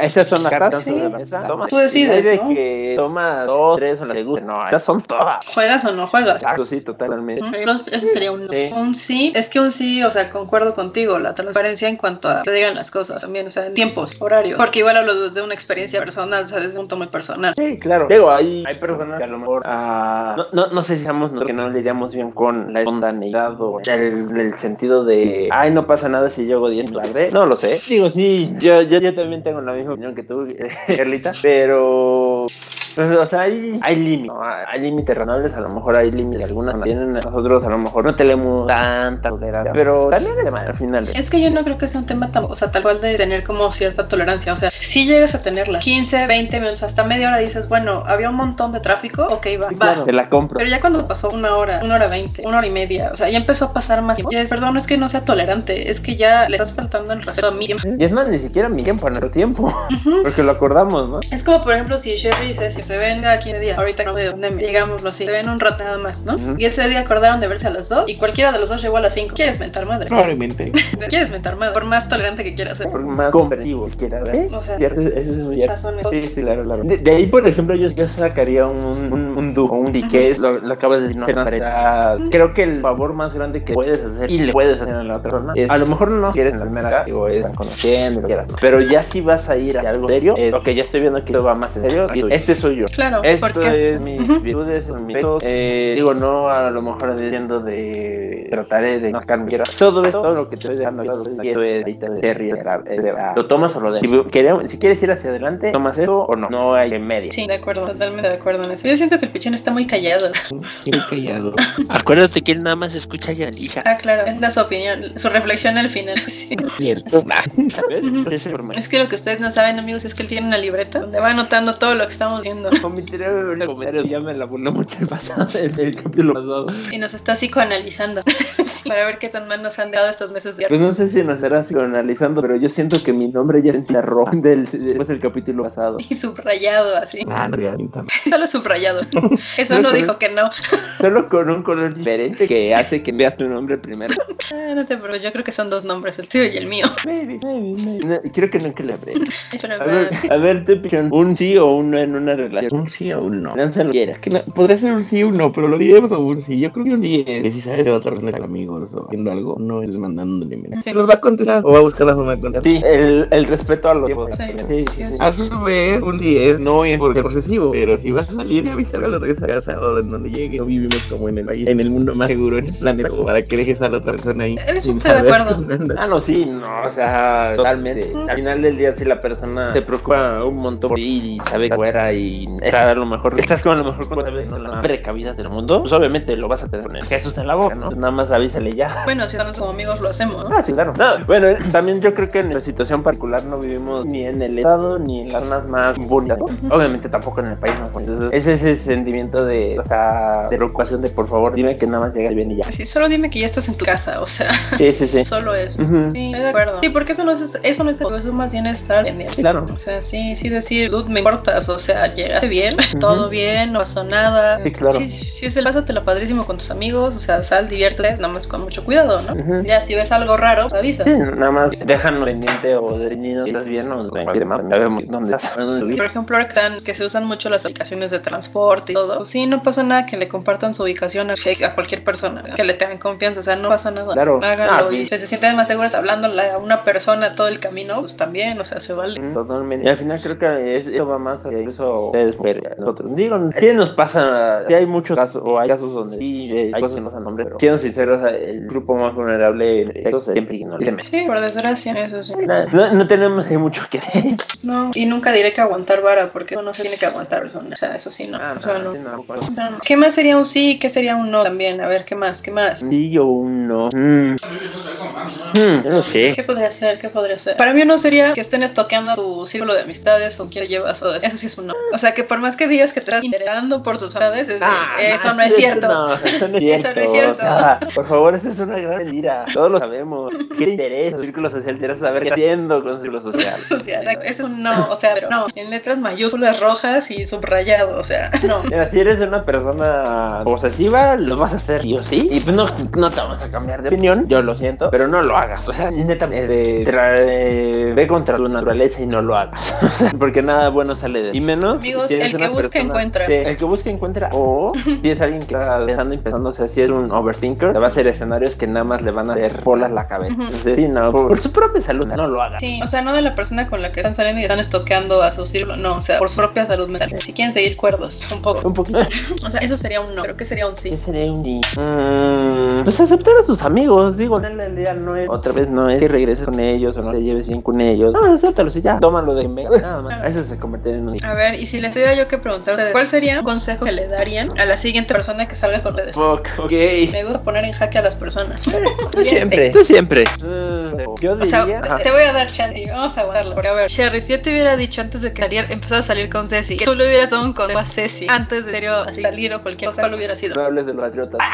estas son las cartas Sí. sobre la mesa. Toma. Tú decides, de ¿no? que toma dos, tres o las que guste. No, estas son todas. ¿juegas o no juegas? Exacto, sí, totalmente. Entonces, ese sería un no. Sí. Un sí, es que un sí, o sea, concuerdo contigo, la transparencia en cuanto a te digan las cosas también, o sea, en tiempos, horarios, porque igual hablo desde una experiencia personal, o sea, desde un punto muy personal. Sí, claro. Digo, hay, hay personas que a lo mejor ah, no, no, no sé si seamos nosotros que no lidiamos bien con la espontaneidad o el, el sentido de ay no pasa nada si yo hago 10 la haré". No lo sé. Digo, sí, yo, yo, yo también tengo la misma opinión que tú, Carlita, pero pues, o sea, hay, hay límites, ¿no? hay límites razonables, a lo mejor hay límites, algunas tienen, nosotros a lo mejor no tenemos tanta tolerancia, pero también es tema al final. Es que yo no creo que sea un tema tan, o sea, tal cual de tener como cierta tolerancia. O sea, si llegas a tenerla 15, 20 minutos, hasta media hora dices, bueno, había un montón de tráfico, ok, va, Sí, va. claro, te la compro. Pero ya cuando pasó una hora, una hora veinte, una hora y media, o sea, ya empezó a pasar más tiempo. Y es, perdón, no es que no sea tolerante, es que ya le estás faltando el respeto a mi tiempo. Y es más, ni siquiera mi tiempo, a nuestro tiempo, porque lo acordamos, ¿no? Es como, por ejemplo, si Sherry dice, si se ven cada 15 días, ahorita no veo, dónde me- digámoslo así, se ven un rato nada más, ¿no? Y ese día acordaron de verse a las 2 y cualquiera de los dos llegó a las 5. ¿Quieres mentar madre? Probablemente. ¿Quieres mentar madre? Por más tolerante que quieras ser. por más comprensivo que quiera ver. O sea, eso es muy cierto. razones. Sí, sí, claro, claro. De, de ahí, por ejemplo, yo, yo sacaría un, un, un o un es lo, lo acabas de decir, no, o sea, creo que el favor más grande que puedes hacer y le puedes hacer a la otra persona es, a lo mejor no quieres en la primera digo, es están conociendo, lo que quieras, ¿no? pero ya si vas a ir a algo serio, es, ok, ya estoy viendo que esto va más en serio, este soy yo. Claro, Esto porque es mis virtudes, mis defectos. Eh, digo, no a lo mejor diciendo de trataré de no sacarme quiera. Todo esto, todo lo que te estoy dejando claro es que esto es lo tomas o lo dejas. Si, quieres ir hacia adelante, tomas eso o no. No hay en medio. Sí, de acuerdo, totalmente de acuerdo en eso. Yo siento que el pichón está muy callado. Qué callado. Acuérdate que él nada más escucha a Yalija. Ah, claro, es la su opinión, su reflexión al final. Es que lo que ustedes no saben, amigos, es que él tiene una libreta donde va anotando todo lo que estamos viendo. Comentario, ya me la voló mucho el pasado, el, el capítulo pasado. Y nos está psicoanalizando para ver qué tan mal nos han dado estos meses de Pues no sé si nos estará psicoanalizando, pero yo siento que mi nombre ya es la roja del, después del capítulo pasado. y subrayado así. Ah, no, ya. Solo subrayado. Eso no dijo que no. Solo con un color diferente que hace que veas tu nombre primero. Ah, no te preocupes, yo creo que son dos nombres, el tuyo y el mío. Maybe, maybe, maybe. No, creo que nunca le habré. A ver, a ver, te pichón, un sí o un no en una relación. Un sí o un no. Lánzalo quieras. Que no- podría ser un sí o un no, pero lo diremos a un sí. Yo creo que un sí es que si sabes que otra con amigos o haciendo algo, no es mandándole, mira. Sí. Los va a contestar o va a buscar la forma de contestar. Sí, el, el respeto a los tiempos. Sí, sí, sí, sí. sí. A su vez, un sí es, no es porque es posesivo, pero si vas a salir y avisar a la regresa a casa o en donde llegue, no vivimos como en el país, en el mundo más seguro en el planeta, para que dejes a la otra persona ahí. Eso estoy de acuerdo. Ah, no, sí, no, o sea, totalmente. Al final del día, si la persona se preocupa un montón y sabe que fuera y estás a lo mejor estás con a lo mejor con la más precavida del mundo, pues obviamente lo vas a tener con el Jesús en la boca, ¿no? Nada más avísale ya. Bueno, si estamos como amigos lo hacemos, ¿no? Ah, sí, claro. No, bueno, eh, también yo creo que en nuestra situación particular no vivimos ni en el estado ni en las zonas más bonitas. ¿no? Obviamente tampoco en el país más bonito. Entonces, es ese sentimiento de, o sea, de preocupación de por favor, dime que nada más llega bien y ya. Sí, solo dime que ya estás en tu casa, o sea, Sí, sí, sí. solo eso. Ujú. Sí, estoy de acuerdo. Sí, porque eso no es eso no es eso más bien es estar en él. Claro. O sea, sí, sí decir, dude, me importas, o sea, llegaste bien, todo bien, no pasó nada. Sí, claro. Sí, sí, es el pásatela padrísimo con tus amigos, o sea, sal, diviértete, nada más con mucho cuidado, ¿no? Ujú. Ya, si ves algo raro, avisa. Sí, nada más déjanos pendiente o de niños estás bien o vemos dónde Por ejemplo, ahora que, están- que se usan mucho las aplicaciones de transporte y todo, pues sí, no pasa nada que le compartan su ubicación a, a cualquier persona, que le tengan confianza, o sea, no pasa nada. Claro. Háganlo Ah, y sí. si se sienten más seguros hablándole a una persona todo el camino, pues también, o sea, se vale. Totalmente. Y al final creo que es- eso va más allá, incluso ustedes mujeres, nosotros. Digo, sí nos pasa, sí hay muchos casos, o hay casos donde sí eh, hay cosas que no dan nombre, pero sinceros, el grupo más vulnerable en sexo es siempre ignora. Sí, por desgracia, eso sí. No, no tenemos mucho que hacer. No, y nunca diré que aguantar vara, porque eso no se tiene que aguantar persona. O sea, eso sí, no. Ah, o sea, no. sí, no, sea, ¿Qué más sería un sí y qué sería un no también? A ver, ¿qué más? ¿Qué más? Sí o un no. Mm. Mm, no sé. ¿Qué podría ser? ¿Qué podría ser? Para mí uno sería que estén estoqueando tu círculo de amistades o quién llevas o eso sí es un no. O sea, que por más que digas que te estás interesando por sus amistades, es de, Ah, eso no es cierto. No, eso no es Eso cierto. no es cierto. Por favor, esa es una gran mentira. Todos lo sabemos. ¿Qué te interesa? El círculo social, te saber qué haciendo con su círculo social. O sea, es un no, o sea, no, en letras mayúsculas rojas y subrayado, o sea, no. Mira, si eres una persona posesiva, lo vas a hacer sí o sí. Y pues no, no te vamos a cambiar de opinión. Yo lo siento, pero no lo hagas. O sea, neta, eh, eh, ve contra tu naturaleza y no lo hagas. O sea, Porque nada bueno sale de eso. Y menos. Amigos, si el que busca, encuentra. Sí, el que busca encuentra. O si es alguien que está pensando y pensando, o sea, si es un overthinker, va a hacer escenarios que nada más le van a hacer bolas la cabeza. Entonces, sí, no, por, por su propia salud, no lo hagas. Sí, o sea, no de la persona con la que están saliendo y están estoqueando a su círculo, no, o sea, por su propia salud mental. Si quieren seguir cuerdos, un poco. Un poquito. O sea, eso sería un no, creo que sería un sí. ¿Qué sería un sí? Mm, pues aceptar a sus amigos, digo, en el día no es, otra vez no es que regreses con ellos o no te lleves bien con ellos. No, acéptalos y ya, tómalo de mí. Nada más. Eso se convertiría en un sí. A ver, y si les tuviera yo que preguntar a ustedes, ¿cuál sería un consejo que le darían a la siguiente persona que salga con ustedes? Ok. Me gusta poner en jaque a las personas. Tú siempre, tú siempre. Mm, yo O sea, diría. te, voy a dar chance y vamos a aguantarlo. Porque a ver, Sherry, si yo te hubiera dicho antes de que empezara a salir con Ceci, que tú le hubieras dado un consejo a Ceci antes de serio así, salir o cualquier cosa, ¿cuál hubiera sido? No hables de los patriotas.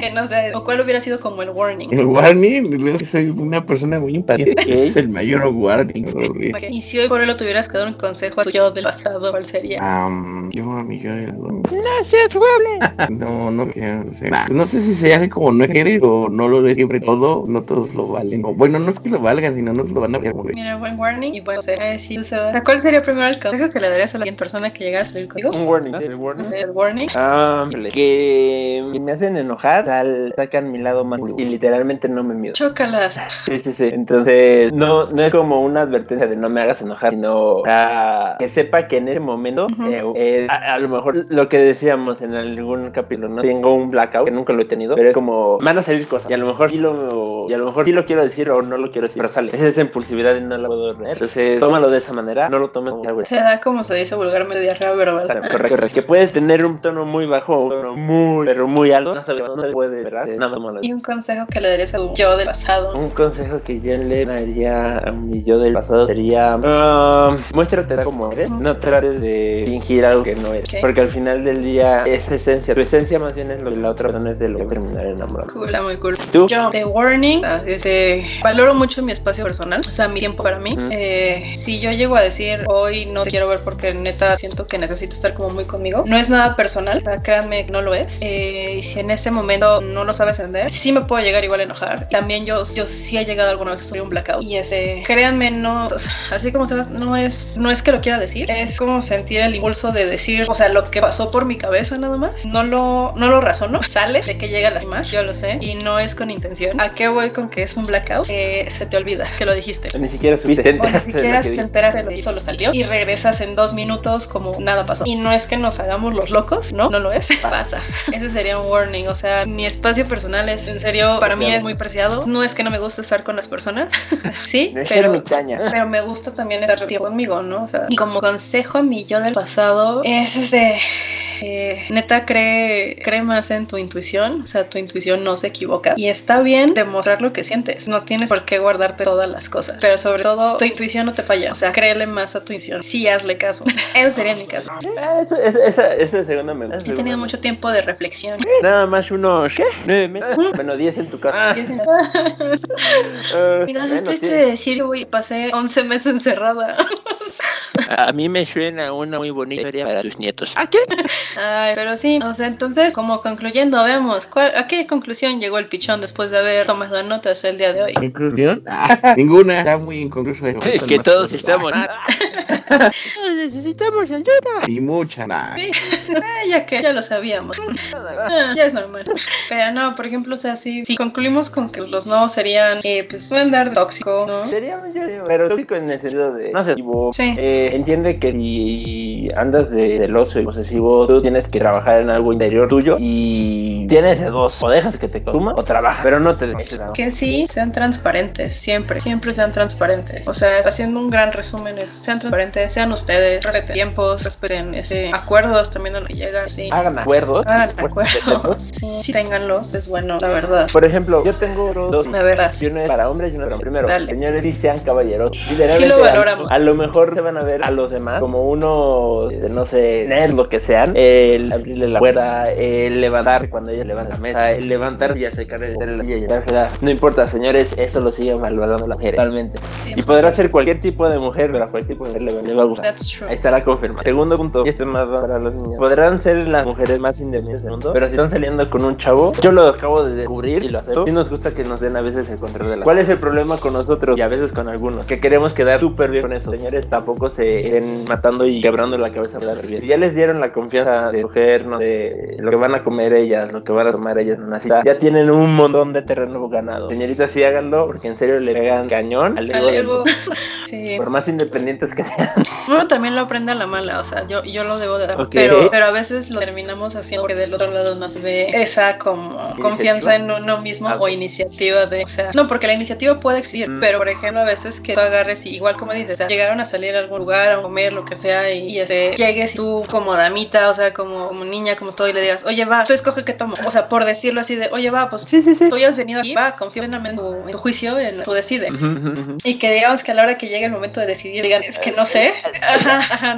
Que no sé, o cuál hubiera sido como el warning. El warning, que soy una persona muy impaciente. Es el mayor warning. horrible. Ok, Y si hoy por hoy lo tuvieras que dar un consejo a tu yo del pasado, ¿cuál sería? Am, yo a mí yo No seas jugable. no no quiero nah, no sé si sea como no quieres o no lo de siempre todo no todos lo valen o bueno no es que lo valgan sino no lo van a ver Mira, buen warning y buen consejo. Eh, sí, o sea, ¿Cuál sería primero el consejo que le darías a la persona que llegara a salir contigo? Un warning. El warning. El warning. Ah, que me hacen enojar, sal- sacan mi lado más y literalmente no me miedo. Chócalas. Sí, sí, sí. Entonces, no, no es como una advertencia de no me hagas enojar, sino que sepa que en ese momento, eh, eh, a, a lo mejor lo que decíamos en algún capítulo, ¿no? Tengo un blackout, que nunca lo he tenido, pero es como, van a salir cosas, y a lo mejor sí lo, y a lo mejor sí lo quiero decir o no lo quiero decir, pero sale. Es esa impulsividad y no la puedo ver. Entonces, tómalo de esa manera, no lo tomes como algo. Se da como se dice vulgarmente diarrea verbal. Correcto, correcto. Que puedes tener un tono muy bajo o un tono muy, pero muy alto. No se, no puede malo. Y un consejo que le darías a tu yo del pasado. Un consejo que yo le daría a mi yo del pasado sería ah, muéstrate como eres, no trates de fingir algo que no es, porque al final del día es esencia, tu esencia más bien es lo que la otra persona es de lo que terminar enamorando. Cool, muy cool. ¿Tú? Yo, de warning, ese, valoro mucho mi espacio personal, o sea, mi tiempo para mí. Eh, si yo llego a decir, hoy no te quiero ver porque neta siento que necesito estar como muy conmigo, no es nada personal, créanme que no lo es. Eh, y si en ese momento no lo sabes entender, sí me puedo llegar igual a enojar. También yo, yo sí he llegado alguna vez a sufrir un blackout. Y ese, créanme, no, o sea, así como sabes, no es, no es que lo quiera decir, es como sentir el impulso de decir, o sea, lo que pasó por mi cabeza nada más. No lo, no lo razono, sale de que llega a lastimar, yo lo sé, y no es con intención. ¿A qué voy con que es un blackout? que se te olvida que lo dijiste. Ni siquiera supiste. O ni siquiera que te enteras de lo que solo salió y regresas en dos minutos como nada pasó. Y no es que nos hagamos los locos, ¿no? No lo es. Pasa. Ese sería un warning. O sea, mi espacio personal es, en serio, para mí es muy preciado. No es que no me guste estar con las personas. sí, No pero pero me gusta también estar tiempo conmigo, ¿no? O sea, y como consejo a mi yo del pasado es este. Eh, neta, cree, cree más en tu intuición. O sea, tu intuición no se equivoca. Y está bien demostrar lo que sientes. No tienes por qué guardarte todas las cosas. Pero sobre todo, tu intuición no te falla. O sea, créele más a tu intuición. Sí, hazle caso. Eso sería mi caso. Ah, esa, esa, esa, segunda me He tenido mucho tiempo de reflexión. Nada más unos, ¿qué? Nueve meses. Bueno, diez en tu casa. Y es- Ah, Mira, es triste decir que güey, pasé 11 meses encerrada. A mí me suena una muy bonita historia para tus nietos. ¿A qué? Ay, pero sí, o sea, entonces, como concluyendo, vemos, ¿cuál, ¿a qué conclusión llegó el pichón después de haber tomado notas el día de hoy? ¿Conclusión? Ah, ninguna. Está muy inconcluso eso. que todos estamos. Necesitamos ayuda. Y mucha nada. Sí, ah, ya que ya lo sabíamos. Ah, ya es normal. Pero no, por ejemplo, o sea, si, si concluimos con que los no serían, eh, pues, no andar tóxico, ¿no? Sería yo digo, pero tóxico en el sentido de no sé, posesivo. Sí. Eh, entiende que si andas de celoso y posesivo, tú tienes que trabajar en algo interior tuyo y tienes de dos, o dejas que te consuma o trabajas, pero no te dejes. Que sí, sean transparentes, siempre, siempre sean transparentes. O sea, haciendo un gran resumen es, sean transparentes, sean ustedes, respeten tiempos, respeten ese, acuerdos también a los que llegan, sí. Hagan acuerdos. Hagan acuerdos, sí, sí, ténganlos, es bueno, la verdad. Por ejemplo, yo tengo dos La verdad. y uno es para hombres y es para. Primero, Dale. señores, sí sean caballeros. Sí lo a- valoramos. A, lo mejor se van a ver a los demás como uno, no sé, nerd, lo que sean. El abrirle la puerta, el levantar cuando ella levanta la mesa, el levantar y acercar el y. No importa, señores, eso lo siguen valorando las mujeres. Totalmente. Y podrá ser cualquier tipo de mujer, pero a cualquier tipo de mujer le va- le va a gustar. That's true. Ahí está la confirmación. Segundo punto, y este es más para los niños. Podrán ser las mujeres más independientes del mundo, pero si están saliendo con un chavo, yo lo acabo de descubrir y lo acepto. Sí nos gusta que nos den a veces el control de la. ¿Cuál es el problema con nosotros y a veces con algunos? Que queremos quedar súper bien con eso. Señores, tampoco se estén matando y quebrando la cabeza para quedar bien. Si ya les dieron la confianza de coger, no de lo que van a comer ellas, lo que van a tomar ellas en una cita, ya tienen un montón de terreno ganado. Señoritas, sí háganlo porque en serio le pegan cañón al ego Al del- ego. Sí. Por más independientes que sean. Uno también lo aprende a la mala, o sea, yo, yo lo debo de dar. Ok. Pero, pero a veces lo terminamos haciendo porque del otro lado no se ve esa como confianza en uno mismo Ah. o iniciativa de, o sea, no, porque la iniciativa puede existir, Mm. pero por ejemplo a veces que tú agarres y igual como dices, o sea, llegaron a salir a algún lugar a comer, lo que sea, y, y, este, llegues y tú como damita, o sea, como, como niña, como todo, y le digas, oye, va, tú escoge qué tomo. O sea, por decirlo así de, oye, va, pues Sí, sí, sí. tú ya has venido aquí, va, confía en tu, en tu juicio, en tu decide. Y que digamos que a la hora que llegue el momento de decidir, digan, es que no sé. Ajá, ajá.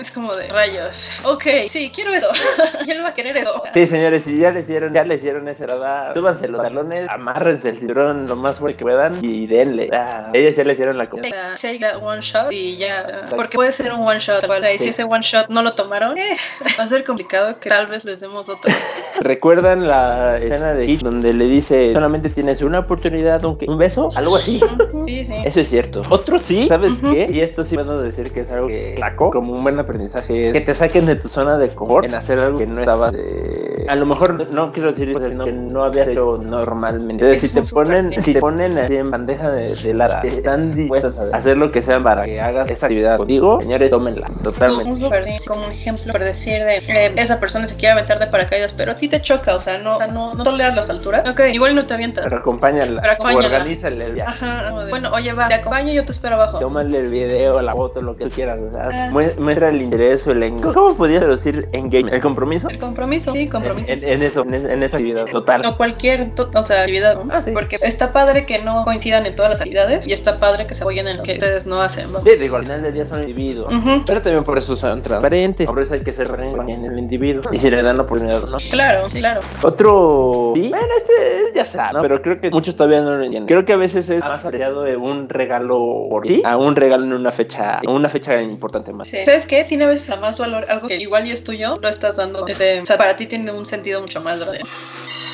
Es como de rayos. Ok, sí, quiero eso. y él va a querer eso. Sí, señores, si ya les dieron, ya les dieron esa edad, súbanse los talones, amárrense el cinturón lo más fuerte que puedan y denle. Ah, ellos ya les dieron la confianza. Take that one shot y ya. Porque puede ser un one shot. Y si ese one shot no lo tomaron, eh, va a ser complicado que tal vez les demos otro. ¿Recuerdan la escena de Hitch donde le dice solamente tienes una oportunidad, un, un beso? Algo así. Sí, sí. Eso es cierto. Otro sí, ¿sabes qué? Y esto sí puedo decir que es algo que sacó como un buen aprendizaje. es Que te saquen de tu zona de confort en hacer algo que no estabas. eh, A lo mejor no quiero decir cosas que no habías hecho normalmente. Entonces, si te ponen, si te ponen así en bandeja de, de están dispuestos a hacer lo que sea para que hagas esa actividad contigo, señores, tómenla. Totalmente. Un super- como un ejemplo por decir de eh, esa persona se quiere aventar de paracaídas, pero a ti te choca, o sea, no, no, no toleras las alturas. Igual no te avientas. Pero acompáñala. Pero acompáñala. organízale el viaje. Ajá, de, bueno, oye, va, te acompaño, yo te espero abajo. Tómale el video, la foto, lo que tú quieras. O sea, Ah. mue- muestra el interés o el engagement. ¿Cómo podías decir engagement? ¿El compromiso? El compromiso, sí, compromiso. En, en eso, en, es- en esa actividad total. O cualquier to- o sea, actividad, ¿no? Ah, sí. porque está padre que no coincidan en todas las actividades y está padre que se apoyen en lo que ustedes no hacen. vamos. Sí, digo, al final del día son individuos. Pero también por eso son transparentes. Por eso hay que ser en el individuo. Y si le dan la oportunidad no. Claro, claro. Otro. Sí, bueno, este ya sabe, ¿no? Pero creo que muchos todavía no lo entienden. Creo que a veces es más apreciado de un regalo por ti a un regalo en una fecha, una fecha importante más. ¿Sabes qué? Tiene a veces a más valor algo que igual y es tuyo, lo estás dando. o sea, para ti tiene un sentido mucho más grande.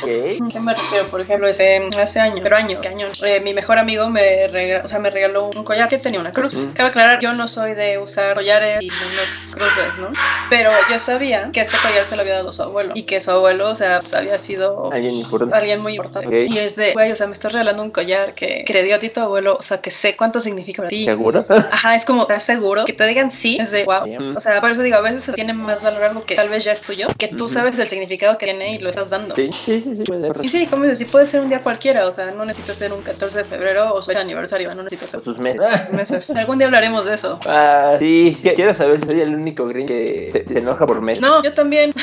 Ok. ¿Qué me refiero? Por ejemplo, ese, hace años, pero año, ¿qué año? Eh, mi mejor amigo me regaló, o sea, me regaló un collar que tenía una cruz. Mm. Cabe aclarar, yo no soy de usar collares y unos cruces, ¿no? Pero yo sabía que este collar se lo había dado su abuelo y que su abuelo, o sea, pues, había sido Alguien importante. alguien muy importante. Y es de, güey, o sea, me estás regalando un collar que, que te dio a ti tu abuelo, o sea, que sé cuánto significa para ti. ¿Seguro? Ajá, es como, ¿estás seguro? Que te digan sí, es de, wow. Bien. O sea, por eso digo, a veces se tiene más valor algo que tal vez ya es tuyo, que tú Ujú. sabes el significado que tiene y lo estás dando. Sí, sí, sí, sí, puede ser. Y sí, como dices, sí puede ser un día cualquiera, o sea, no necesitas ser un 14 de febrero o su aniversario, no necesitas ser Sus meses. meses. Algún día hablaremos de eso. Ah, sí, Qu- quiero saber si soy el único green que se, se enoja por mes. No, yo también.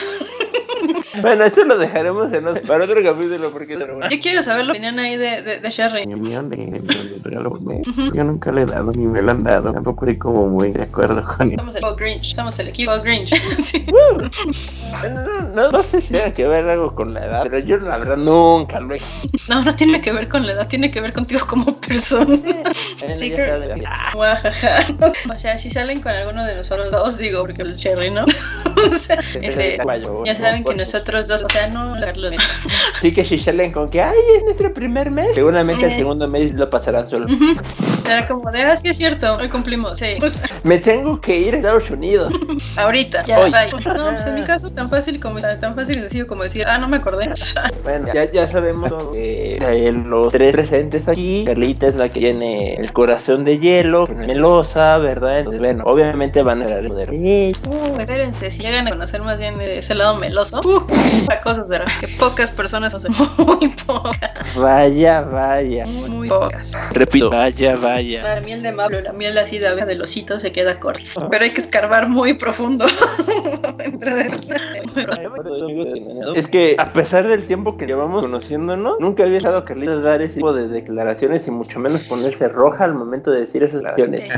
Bueno, esto lo dejaremos en otro- para otro capítulo porque es bueno. Yo quiero saber la opinión ahí de, de, de Sherry. Mi opinión de, de- de regalo. Yo nunca le he dado ni me lo han dado. Tampoco estoy como muy de acuerdo con él. Somos el equipo Grinch, somos el equipo Grinch. Sí. No, no, no, no sé si tenga que ver algo con la edad, pero yo la verdad nunca lo he No, no tiene que ver con la edad, tiene que ver contigo como persona. Sí, creo- Guajaja. O sea, si salen con alguno de nosotros dos, digo, porque el Cherry, ¿no? O sea, este, ya saben que nosotros dos, o sea, no, Carlos. Sí que si salen con que, ay, es nuestro primer mes. Seguramente el Eh. segundo mes lo pasarán solo. Era como de, ah, sí es cierto, hoy cumplimos, sí. Me tengo que ir a Estados Unidos. ahorita, ya, Hoy. bye. No, pues en mi caso es tan fácil como tan fácil y sencillo como decir, ah, no me acordé. Bueno, ya, ya sabemos que eh, los tres presentes aquí, Carlita es la que tiene el corazón de hielo, melosa, ¿verdad? Entonces, bueno, obviamente van a dar poder. Uh, espérense, si llegan a conocer más bien ese lado meloso, uh, la cosa será que pocas personas, o sea, muy pocas, Vaya, vaya. muy, muy pocas. Repito, vaya, vaya. La miel de Mablo, la miel así de abeja del osito se queda corta. Pero hay que escarbar muy profundo. dentro de- Es que a pesar del tiempo que llevamos conociéndonos, nunca había dejado a dar ese tipo de declaraciones y mucho menos ponerse roja al momento de decir esas declaraciones.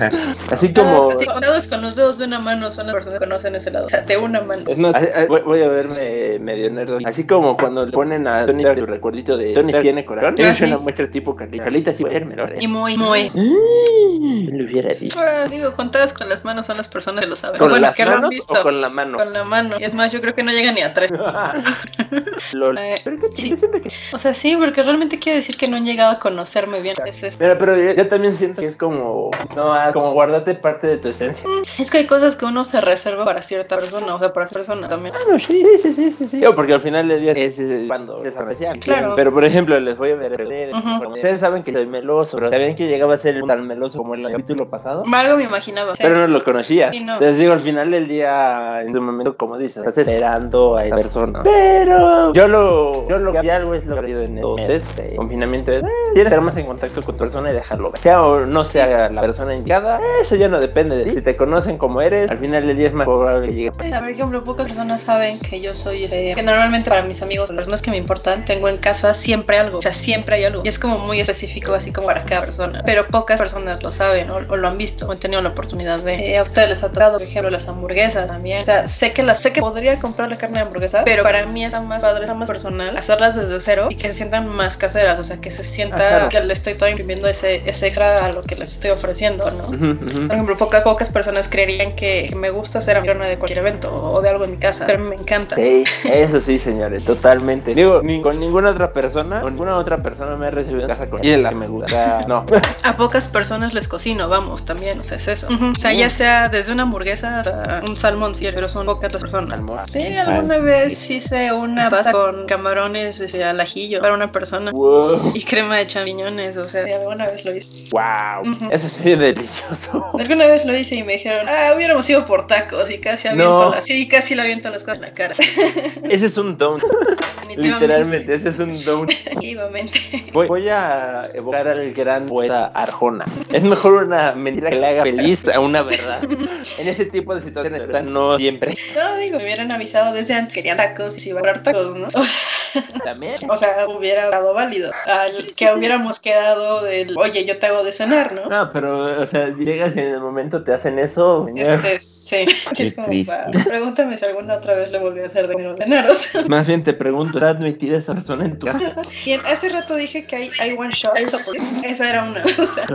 Así como... Ah, sí, contados con los dedos de una mano son las personas que conocen ese lado. O sea, de una mano. Es más, a- a- voy, voy a verme medio nerdo. Así como cuando le ponen a Tony Stark su recuerdito de Tony tiene corazón. Ah, Es sí. una muestra tipo Carlita. Carlita sí verme, ¿no? Y muy, muy. ¿Quién lo hubiera dicho? Ah, digo, contadas con las manos son las personas que lo saben. ¿Con bueno, las que lo han manos visto. o con la mano? Con la mano. Y es más, yo creo que no llega ni a tres. Lol. Eh, Pero que sí. yo siento que... O sea, sí, porque realmente quiere decir que no han llegado a conocerme bien. Es, Mira, pero yo, yo también siento que es como... No, ah, como guardarte parte de tu esencia. es que hay cosas que uno se reserva para cierta persona, o sea, para esa persona también. Bueno, sí, sí, sí, sí, sí. Digo, porque al final del día es, es cuando es apreciar. Claro. Pero por ejemplo, les voy a ver. Ujú. Ustedes saben que soy meloso, pero ¿sabían que llegaba a ser tan meloso como el capítulo pasado? Algo me imaginaba. Pero no lo conocía. Sí, no. Les digo, al final del día, en su momento, como dices, estás esperando a esa persona. Pero yo lo, yo lo que algo es lo que en el este, confinamiento es, eh, tienes que estar más en contacto con tu persona y dejarlo ver. Sea o no sea la persona indicada, eso ya no depende de. Si te conocen como eres, al final del día es más probable que llegue. Por ejemplo, pocas personas saben que yo soy, este, que normalmente para mis amigos, las personas que me importan, tengo en casa siempre algo, o sea, siempre hay algo. Y es como muy específico, así como para cada persona. Pero pocas personas lo saben o, o lo han visto o han tenido la oportunidad de. Eh, a ustedes les ha tocado, por ejemplo, las hamburguesas también. O sea, sé que las, sé que podría comprar la carne de hamburguesa, pero para mí está más padre, está más personal hacerlas desde cero y que se sientan más caseras, o sea, que se sienta Ah, que le estoy imprimiendo ese, ese extra a lo que les estoy ofreciendo, ¿no? Por ejemplo, pocas, pocas personas creerían que, que me gusta hacer anfitriona de cualquier evento o de algo en mi casa, pero me encanta. Sí, eso sí, señores, totalmente. Digo, ni con ninguna otra persona, con ninguna otra persona me he recibido en casa con y es la que me gusta. No. A pocas personas les cocino, vamos, también, o sea, es eso. O sea, ya sea desde una hamburguesa hasta un salmón, sí, pero son pocas las personas. Salmón. Sí, alguna vez hice una pasta con camarones este, al ajillo para una persona Wow. y crema de champiñones, o sea, alguna vez lo hice. Wow. Eso sí es delicioso. Alguna vez lo hice y me dijeron, ah, hubiéramos ido por tacos y casi aviento No. las, sí, casi le aviento las cosas en la cara. Ese es un don. Literalmente, ese es un don. Voy, voy a evocar al gran poeta Arjona. Es mejor una mentira que le haga feliz a una verdad. En ese tipo de situaciones. No siempre. No, digo, me hubieran avisado desde antes, querían tacos y se iba a comprar tacos, ¿no? También. O sea, hubiera dado válido. Al que hubiéramos quedado del, oye, yo te hago de cenar, ¿no? No, pero, o sea, llegas y en el momento te hacen eso. Este, sí. Qué es como, pregúntame si alguna otra vez le volvió a hacer de o sea. Más bien te pregunto, ¿está admitida esa persona en tu casa? Y en- hace rato dije que hay, hay one shot. Esa, esa era una. O sea,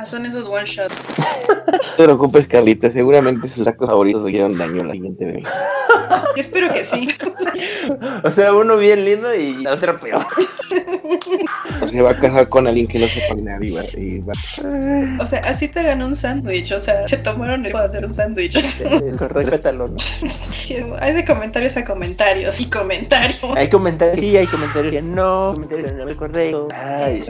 ah, son esos one shots. No te preocupes, Carlita. Seguramente sus tacos favoritos le dieron daño la siguiente vez. Yo espero que sí. O sea, uno bien lindo y la otra peor. O se va a casar con alguien que no sepa nada y va, y va- O sea, así te ganó un sándwich. O sea, se tomaron el de hacer un sándwich. Respétalo, ¿no? Sí, hay de comentarios a comentarios y comentarios. Hay comentarios que sí, hay comentarios que no, comentarios que no me correcto. Ay,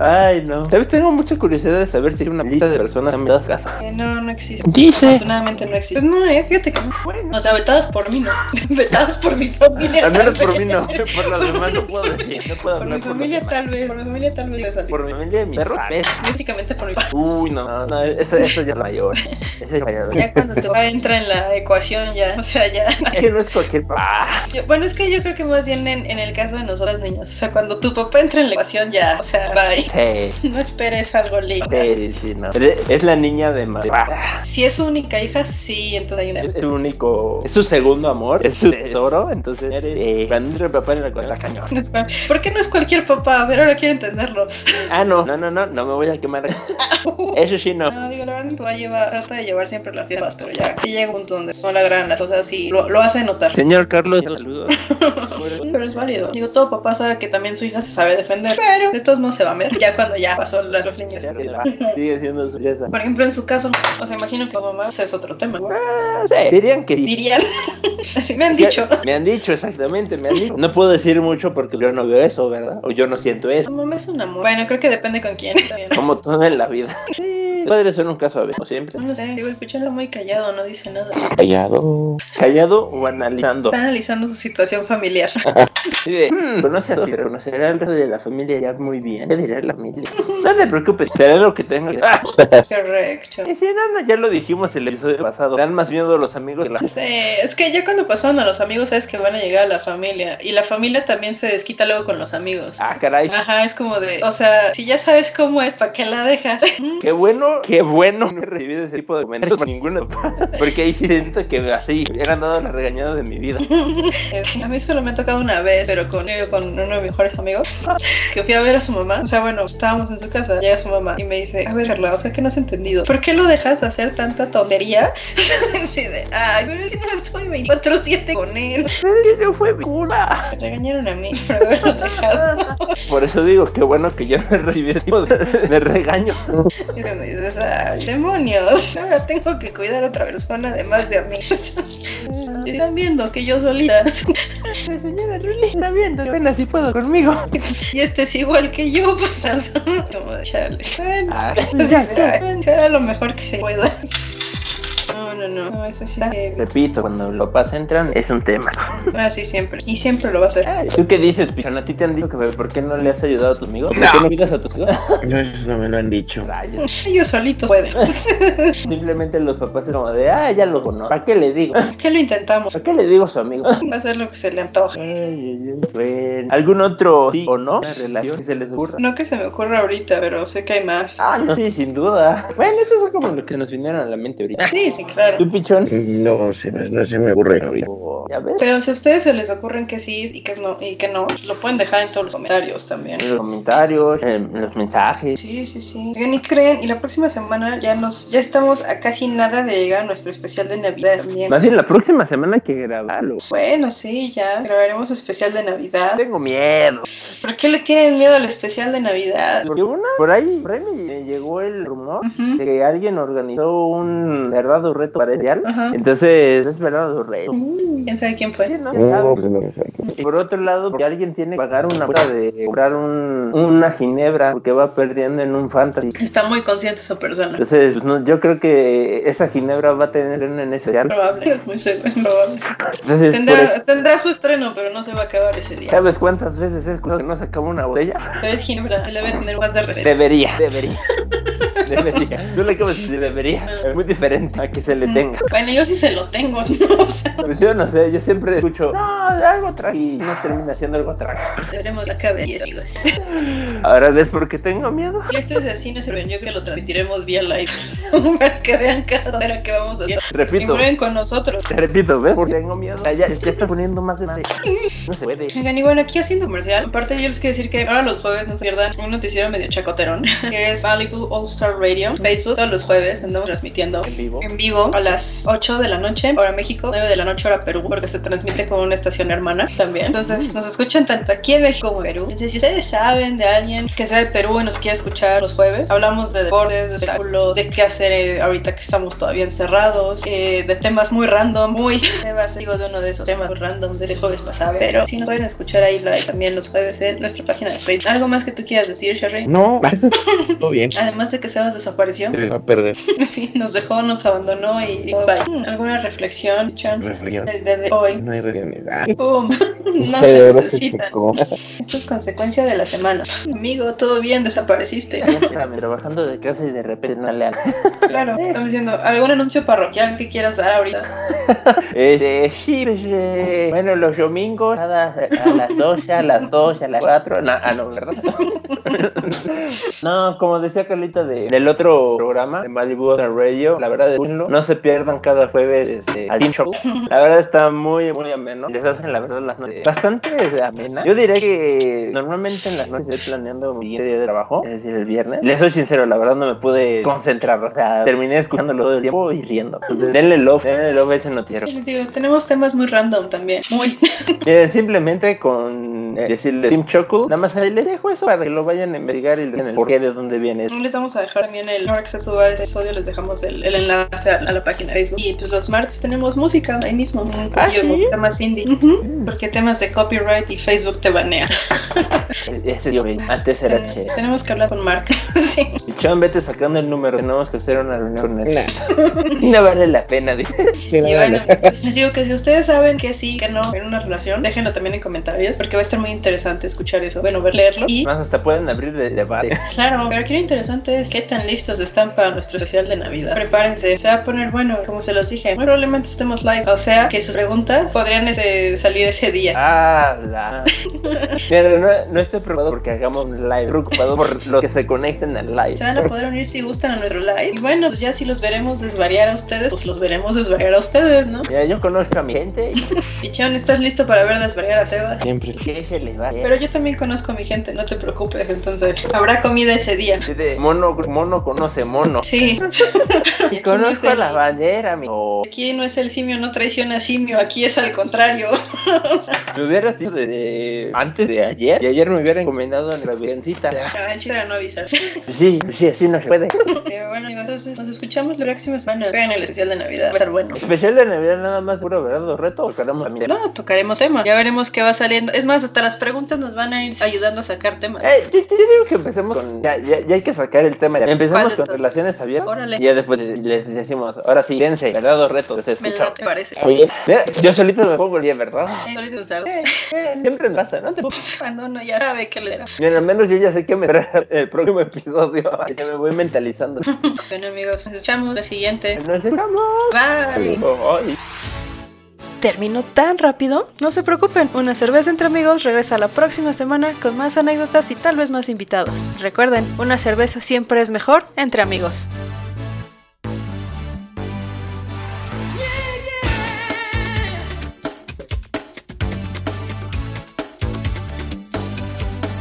ay, no. ¿Sabes? Tengo mucha curiosidad de saber si hay una lista de personas enviadas a casa. Eh, No, no existe. Dice. Afortunadamente no existe. Pues no, eh, fíjate que no. O sea, vetadas por mí no. Vetadas por mi familia. Al menos por mí no. Por los demás no puedo decir. No puedo Por hablar mi familia tal vez. Por mi familia tal vez. Por Por mi familia y mi perro. ¿ves? Básicamente por mi Uy, no, no, no, eso, eso ya es mayor. Eso es mayor. Ya cuando tu papá entra en la ecuación ya, o sea, ya. Es que no es cualquier papá. Yo- bueno, es que yo creo que más bien en, en el caso de nosotras niñas, o sea, cuando tu papá entra en la ecuación ya, o sea, bye. Sí, No esperes algo lindo. sí, sí, no. Es la niña de madre. Si es su única hija, sí, entonces hay una... Es su único, es su segundo amor, es su tesoro, entonces eres, eh, cuando entra el papá en la cosa cañón. ¿Por qué no es cualquier papá? A ver, ahora quiero entenderlo. Ah, no, no, no, no, no me voy a quemar. Eso sí no. No, digo, la verdad, mi papá lleva, trata de llevar siempre las fiestas, pero ya, llega un punto donde no le agradan las cosas y lo, lo hace notar. Señor Carlos, saludos. Pero es válido. Digo, todo papá sabe que también su hija se sabe defender, pero de todos modos se va a ver ya cuando ya pasó la- los niños. Sigue siendo su belleza. Por ejemplo, en su caso, o sea, imagino que mamá ese es otro tema. Ah, sí, dirían que sí. Dirían, así me han dicho. Me han dicho, exactamente, me han dicho. No puedo decir mucho porque yo no veo eso, ¿verdad? O yo no siento eso. Mamá es un amor. Bueno, creo que depende con quién. también. Como todo en la vida. Sí, padres son un caso a veces, como siempre. No sé, digo, el pichón es muy callado, no dice nada. Callado. Callado o analizando. Está analizando su situación familiar. Sí, de, "Hmm, conoce a conocerá al resto de la familia ya muy bien. ¿Qué dirá la familia? No te preocupes, será lo que tenga que ah, Correcto. sí, no, no, ya lo dijimos el episodio pasado. Dan más miedo a los amigos que la Sí, es que ya cuando pasaron a los amigos, sabes que van a llegar a la familia. Y la familia también se desquita luego con los amigos. Ah, caray. Ajá, es como de, o sea, si ya sabes cómo es, ¿para qué la dejas? Qué bueno, qué bueno no he recibido ese tipo de comentarios por ninguno. Porque ahí sí siento que así he ganado la regañada de mi vida. Es- A mí solo me ha tocado una vez, pero con, con uno de mis mejores amigos, que fui a ver a su mamá. O sea, bueno, estábamos en su casa, llega su mamá y me dice, a ver, Carla, o sea, que no has entendido. ¿Por qué lo dejas hacer tanta tontería? Así de, ay, pero es que no estoy 24-7 con él. No fue mi culpa. Me regañaron a mí por haberlo dejado. Por eso digo, qué bueno que yo ese tipo de, de regaño. Y me dices, ay, demonios, ahora tengo que cuidar a otra persona además de a mí. Están viendo que yo solita. Señora Ruli, está viendo, apenas si puedo conmigo. Y este es igual que yo, pues. Como de chale. Bueno, Ah, pues, será lo mejor que se pueda. No, eso sí. eh, Repito, cuando los papás entran es un tema. Así siempre. Y siempre lo va a hacer. ¿Tú qué dices, Pichón? ¿A ti te han dicho que por qué no le has ayudado a tus amigos? ¿Por qué no cuidas a tus hijos? No, eso no me lo han dicho. Rayos. Ellos solitos pueden. Simplemente los papás es como de, ah, ya lo conozco. ¿Para qué le digo? ¿Qué lo intentamos? ¿Para qué le digo a su amigo? Va a hacer lo que se le antoje. Ay, ay, ay. Bueno, ¿Algún otro sí o no una relación que se les ocurra? No que se me ocurra ahorita, pero sé que hay más. Ah, no, sí, sin duda. Bueno, estos son como los que nos vinieron a la mente ahorita. Sí, sí, claro. ¿Tú, Pichón? No se me, no se me ocurre ahorita. ¿Ya ves? Pero si a ustedes se les ocurren que sí y que no, y que no, lo pueden dejar en todos los comentarios también. En los comentarios, en los mensajes. Sí, sí, sí. Oigan, y creen, y la próxima semana ya nos, ya estamos a casi nada de llegar a nuestro especial de Navidad también. Más bien, la próxima semana hay que grabarlo. Bueno, sí, ya grabaremos especial de Navidad. Tengo miedo. ¿Por qué le tienen miedo al especial de Navidad? Porque una, por ahí, por ahí me llegó el rumor Ujú. de que alguien organizó un verdadero reto parcial. Ajá. Entonces, es verdadero reto. Uh, ¿Quién sabe quién fue? ¿no? No, pues no me sabe. Y por otro lado, porque alguien tiene que pagar una cuota de comprar un, una ginebra porque va perdiendo en un fantasy. Está muy consciente esa persona. Entonces, no, yo creo que esa ginebra va a tener un en especial. Probable, es muy seguro, es probable. Entonces, Tendrá, tendrá su estreno, pero no se va a acabar ese día. ¿sabes cuántas veces es cuando no se acaba una botella? Pero es Ginebra, le debe tener más de respeto. Debería, debería. Debería. Tú le acabas de decir debería. Es muy diferente a que se le tenga. Bueno, yo sí se lo tengo, ¿no? O sea, Pues yo no sé, yo siempre escucho, no, algo tranquilo. Y no termina siendo algo tranquilo. deberemos acabar y amigos. Ahora ves por qué tengo miedo. Y esto es así, no se yo que lo transmitiremos vía live para que vean cada hora que vamos a hacer. Y Repito, mueven con nosotros. te repito, ¿ves? Porque tengo miedo. Ya, ya, ya está poniendo más grande. No se puede. Oigan, y bueno, aquí haciendo comercial, aparte yo les quiero decir que ahora los jueves no se pierdan un noticiero medio chacoterón, que es Malibu All Star Radio, Facebook, todos los jueves andamos transmitiendo En vivo. en vivo a las 8 de la noche, hora México, 9 de la noche, hora Perú, porque se transmite con una estación hermana también. Entonces nos escuchan tanto aquí en México como en Perú. Entonces, si ustedes saben de alguien que sea de Perú y nos quiere escuchar los jueves, hablamos de deportes, de espectáculos, de qué hacer eh, ahorita que estamos todavía encerrados, eh, de temas muy random, muy. Sebas, digo de uno de esos temas muy random de ese jueves pasado. Pero si nos pueden escuchar ahí live también los jueves en nuestra página de Facebook. ¿Algo más que tú quieras decir, Sherry? No, todo bien. Además de que Sebas desapareció. Se va a perder. Sí, nos dejó, nos abandonó y dijo, bye. ¿Alguna reflexión, Chan? Reflexión. El día de hoy. No hay realidad. Pum. No se verdad se necesita. tocó. Esto es consecuencia de la semana. Amigo, todo bien, desapareciste. Trabajando de casa y de repente no le Claro, estamos diciendo, ¿algún anuncio parroquial que quieras dar ahorita? Este, sí, pues, eh, bueno, los domingos, cada, a las 12, a las 2, a las 4, no, ah, no, ¿verdad? no, como decía Carlita de, del otro programa, de Malibu Radio, la verdad, no se pierdan cada jueves este, al Team Show. La verdad está muy, muy ameno. Les hacen, la verdad, las noches bastante amenas. Yo diré que normalmente en las noches estoy planeando mi día de trabajo, es decir, el viernes. Les soy sincero, la verdad no me pude concentrar, o sea, terminé escuchándolo todo el tiempo y riendo. Entonces, denle love, denle love a ese noticiero. Les digo, tenemos temas muy random también. Muy. Simplemente con eh, decirle Team Choco, nada más ahí les dejo eso para que lo vayan a investigar y el porqué de dónde viene. Les vamos a dejar también el, ahora que se suba este episodio, les dejamos el, el enlace a, a la página de Facebook. Y pues los martes tenemos música ahí mismo, un poquillo ¿Ah, sí? música más indie. Ujú, Porque temas de copyright y Facebook te banea. Ese yo vi, antes era che. Tenemos que hablar con Mark. sí. Y Chan, vete sacando el número, tenemos que hacer una reunión con él. Nah, No vale la pena, dice. sí, Y no, bueno, no. pues, les digo que si ustedes saben que sí, que no, en una relación, déjenlo también en comentarios, porque va a estar muy interesante escuchar eso. Bueno, ver, leerlo. Y Más hasta pueden abrir de debate. claro, pero aquí lo interesante es qué tan listos están para nuestro especial de Navidad. Prepárense, se va a poner bueno, como se los dije. Muy probablemente estemos live, o sea que sus preguntas podrían ese- salir ese día. Ah, la. Mira, no, no estoy preocupado porque hagamos un live, preocupado por los que se conecten al live. Se van a poder unir si gustan a nuestro live. Y bueno, pues ya si los veremos desvariar a ustedes, pues los veremos desvariar a ustedes, ¿no? Mira, yo conozco a mi gente y Pichón, ¿estás listo para ver desvariar a Sebas? Siempre. que se les va. Pero yo también conozco a mi gente, no te preocupes, entonces habrá comida ese día. Mono, mono conoce mono. Sí. Y conozco a la bandera, amigo. Aquí no es el simio, no traiciona simio, aquí es al contrario. Me hubiera dicho desde antes de ayer. Y ayer me hubiera encomendado en la virgencita. No avisar. Sí, sí, así no se puede. Pero bueno, amigos, entonces nos escuchamos la próxima semana. Vean el especial de Navidad, va a estar bueno. Especial de Navidad nada más puro verdad reto o queremos también. No, tocaremos temas. Ya veremos qué va saliendo. Es más, hasta las preguntas nos van a ir ayudando a sacar temas. Eh, yo, yo digo que empecemos con. Ya, ya, ya hay que sacar el tema. Empezamos ¿Cuál de con relaciones abiertas. Órale. Y ya después les decimos, ahora sí, dense, verdad o reto. Se Me late, parece. Oye, mira, yo solito me pongo el día, ¿verdad? Eh. Eh, eh, siempre me pasa, ¿no? Te Cuando uno ya sabe qué leer. Mira, al menos yo ya sé que me trae el próximo episodio. Ya me voy mentalizando. Bueno, amigos, nos echamos la siguiente. Nos vemos. Bye. ¿Terminó tan rápido? No se preocupen, una cerveza entre amigos regresa la próxima semana con más anécdotas y tal vez más invitados. Recuerden, una cerveza siempre es mejor entre amigos.